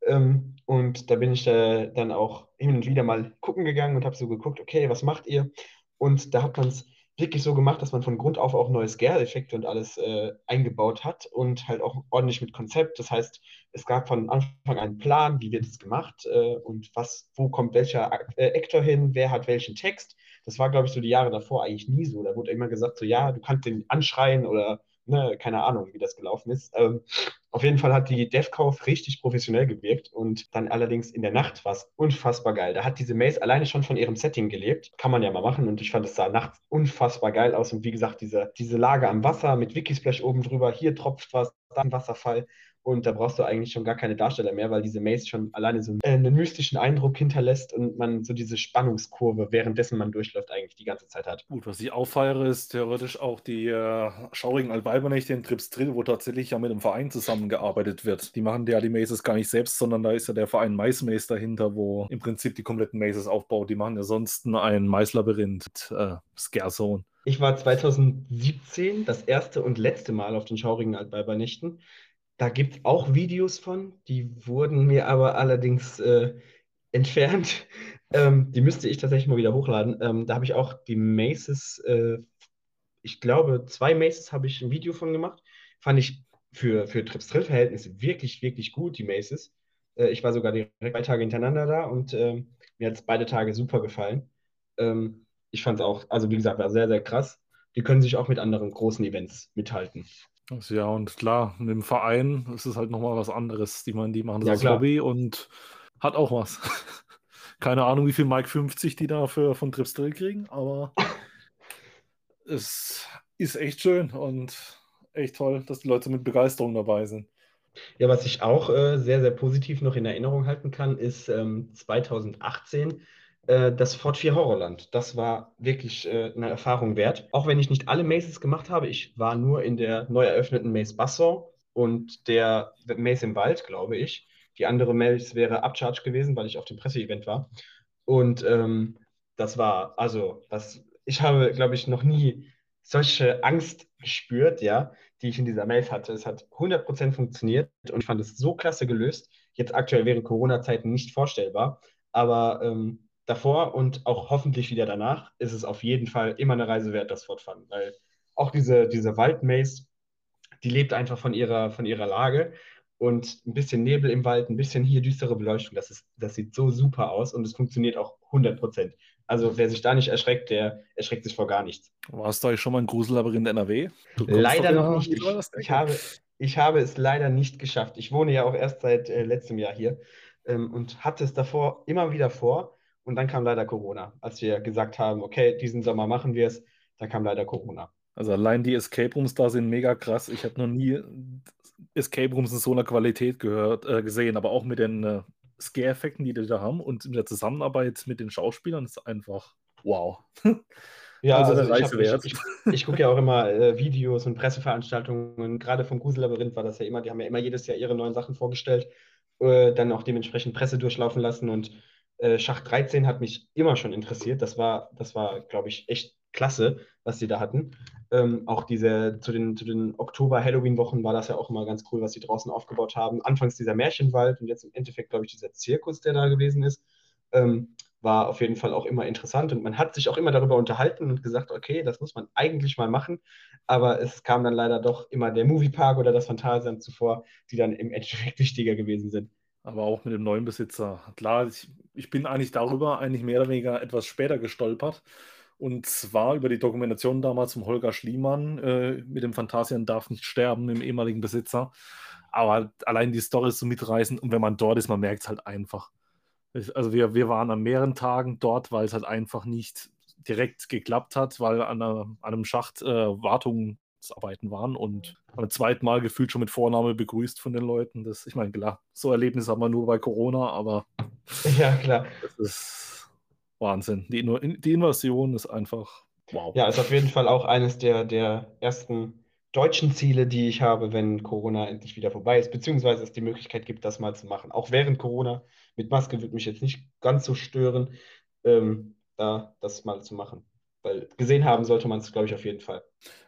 [SPEAKER 4] Ähm, und da bin ich äh, dann auch hin und wieder mal gucken gegangen und habe so geguckt, okay, was macht ihr? Und da hat man es wirklich so gemacht, dass man von Grund auf auch neue Scare-Effekte und alles äh, eingebaut hat und halt auch ordentlich mit Konzept. Das heißt, es gab von Anfang einen Plan, wie wird es gemacht äh, und was, wo kommt welcher äh, Actor hin, wer hat welchen Text. Das war, glaube ich, so die Jahre davor eigentlich nie so. Da wurde immer gesagt, so ja, du kannst den anschreien oder ne, keine Ahnung, wie das gelaufen ist. Ähm, auf jeden Fall hat die DevCauf richtig professionell gewirkt und dann allerdings in der Nacht war es unfassbar geil. Da hat diese Maze alleine schon von ihrem Setting gelebt. Kann man ja mal machen und ich fand es sah nachts unfassbar geil aus und wie gesagt, diese, diese Lage am Wasser mit Wikisplash oben drüber, hier tropft was, dann Wasserfall und da brauchst du eigentlich schon gar keine Darsteller mehr, weil diese Maze schon alleine so äh, einen mystischen Eindruck hinterlässt und man so diese Spannungskurve, währenddessen man durchläuft, eigentlich die ganze Zeit hat.
[SPEAKER 2] Gut, was ich auffeiere, ist theoretisch auch die äh, schaurigen Albalbernächte in Trips Drill, wo tatsächlich ja mit einem Verein zusammengearbeitet wird. Die machen ja die Mazes gar nicht selbst, sondern da ist ja der Verein Mais Maze dahinter, wo im Prinzip die kompletten Mazes aufbaut. Die machen ja sonst ein Maislabyrinth mit äh, Scarezone.
[SPEAKER 4] Ich war 2017 das erste und letzte Mal auf den schaurigen Altweibernächten. Da gibt es auch Videos von, die wurden mir aber allerdings äh, entfernt. [LAUGHS] Ähm, die müsste ich tatsächlich mal wieder hochladen. Ähm, da habe ich auch die Maces, äh, ich glaube, zwei Maces habe ich ein Video von gemacht. Fand ich für, für Trips Drill-Verhältnisse wirklich, wirklich gut, die Maces. Äh, ich war sogar direkt zwei Tage hintereinander da und ähm, mir hat es beide Tage super gefallen. Ähm, ich fand es auch, also wie gesagt, war sehr, sehr krass. Die können sich auch mit anderen großen Events mithalten.
[SPEAKER 2] Also ja, und klar, mit dem Verein ist es halt nochmal was anderes. Die, man, die machen das
[SPEAKER 4] Ja,
[SPEAKER 2] als
[SPEAKER 4] klar.
[SPEAKER 2] Hobby und hat auch was. [LAUGHS] Keine Ahnung, wie viel Mike 50 die dafür von Trips Drill kriegen, aber es ist echt schön und echt toll, dass die Leute mit Begeisterung dabei sind.
[SPEAKER 4] Ja, was ich auch äh, sehr, sehr positiv noch in Erinnerung halten kann, ist ähm, 2018 äh, das Fort 4 Horrorland. Das war wirklich äh, eine Erfahrung wert. Auch wenn ich nicht alle Mazes gemacht habe, ich war nur in der neu eröffneten Maze Basson und der Maze im Wald, glaube ich. Die andere Maze wäre Upcharge gewesen, weil ich auf dem Presseevent war. Und ähm, das war, also, das, ich habe, glaube ich, noch nie solche Angst gespürt, ja, die ich in dieser Maze hatte. Es hat 100% funktioniert und ich fand es so klasse gelöst. Jetzt aktuell während Corona-Zeiten nicht vorstellbar, aber ähm, davor und auch hoffentlich wieder danach ist es auf jeden Fall immer eine Reise wert, das Fortfahren, weil auch diese, diese Waldmaze, die lebt einfach von ihrer, von ihrer Lage und ein bisschen Nebel im Wald, ein bisschen hier düstere Beleuchtung, das, ist, das sieht so super aus und es funktioniert auch 100%. Also wer sich da nicht erschreckt, der erschreckt sich vor gar nichts.
[SPEAKER 2] Warst du eigentlich schon mal ein Grusellabyrinth NRW?
[SPEAKER 4] Leider noch nicht. Ich, ich, habe, ich habe es leider nicht geschafft. Ich wohne ja auch erst seit äh, letztem Jahr hier ähm, und hatte es davor immer wieder vor. Und dann kam leider Corona. Als wir gesagt haben, okay, diesen Sommer machen wir es, dann kam leider Corona.
[SPEAKER 2] Also allein die Escape Rooms da sind mega krass. Ich habe noch nie Escape Rooms in so einer Qualität gehört, äh, gesehen, aber auch mit den äh, Scare-Effekten, die die da haben und mit der Zusammenarbeit mit den Schauspielern ist einfach wow.
[SPEAKER 4] Ja,
[SPEAKER 2] Also
[SPEAKER 4] also, ich, ich, ich, ich gucke ja auch immer äh, Videos und Presseveranstaltungen. Gerade vom Grusellabyrinth war das ja immer, die haben ja immer jedes Jahr ihre neuen Sachen vorgestellt, äh, dann auch dementsprechend Presse durchlaufen lassen. Und äh, Schacht 13 hat mich immer schon interessiert. Das war, das war, glaube ich, echt klasse, was sie da hatten. Ähm, auch diese, zu den, zu den Oktober-Halloween-Wochen war das ja auch immer ganz cool, was sie draußen aufgebaut haben. Anfangs dieser Märchenwald und jetzt im Endeffekt, glaube ich, dieser Zirkus, der da gewesen ist. Ähm, war auf jeden Fall auch immer interessant und man hat sich auch immer darüber unterhalten und gesagt, okay, das muss man eigentlich mal machen, aber es kam dann leider doch immer der Moviepark oder das Phantasialand zuvor, die dann im Endeffekt [LAUGHS] wichtiger gewesen sind.
[SPEAKER 2] Aber auch mit dem neuen Besitzer. Klar, ich, ich bin eigentlich darüber eigentlich mehr oder weniger etwas später gestolpert. Und zwar über die Dokumentation damals vom Holger Schliemann äh, mit dem Phantasian darf nicht sterben, dem ehemaligen Besitzer. Aber allein die Story ist so mitreißend und wenn man dort ist, man merkt es halt einfach. Also wir, wir waren an mehreren Tagen dort, weil es halt einfach nicht direkt geklappt hat, weil an, einer, an einem Schacht äh, Wartungsarbeiten waren und beim zweiten Mal gefühlt schon mit Vorname begrüßt von den Leuten. Das, ich meine, klar, so Erlebnisse haben wir nur bei Corona, aber [LAUGHS]
[SPEAKER 4] Ja, klar.
[SPEAKER 2] das ist Wahnsinn. Die, die Invasion ist einfach wow.
[SPEAKER 4] Ja, ist auf jeden Fall auch eines der, der ersten deutschen Ziele, die ich habe, wenn Corona endlich wieder vorbei ist, beziehungsweise es die Möglichkeit gibt, das mal zu machen. Auch während Corona mit Maske wird mich jetzt nicht ganz so stören, ähm, da das mal zu machen. Weil gesehen haben sollte man es, glaube ich, auf jeden Fall.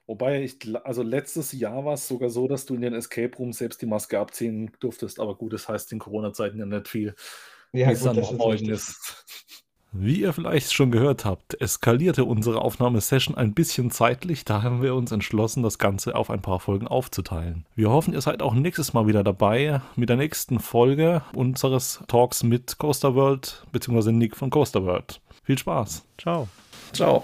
[SPEAKER 2] Wobei ich, also letztes Jahr war es sogar so, dass du in den Escape Rooms selbst die Maske abziehen durftest. Aber gut, das heißt in Corona-Zeiten ja nicht viel,
[SPEAKER 4] Ja,
[SPEAKER 2] wie es
[SPEAKER 4] gut,
[SPEAKER 2] dann
[SPEAKER 4] das ist
[SPEAKER 2] ist. [LAUGHS] Wie ihr vielleicht schon gehört habt, eskalierte unsere Aufnahmesession ein bisschen zeitlich, da haben wir uns entschlossen, das Ganze auf ein paar Folgen aufzuteilen. Wir hoffen, ihr seid auch nächstes Mal wieder dabei mit der nächsten Folge unseres Talks mit Coaster World bzw. Nick von Coaster World. Viel Spaß.
[SPEAKER 3] Ciao.
[SPEAKER 2] Ciao.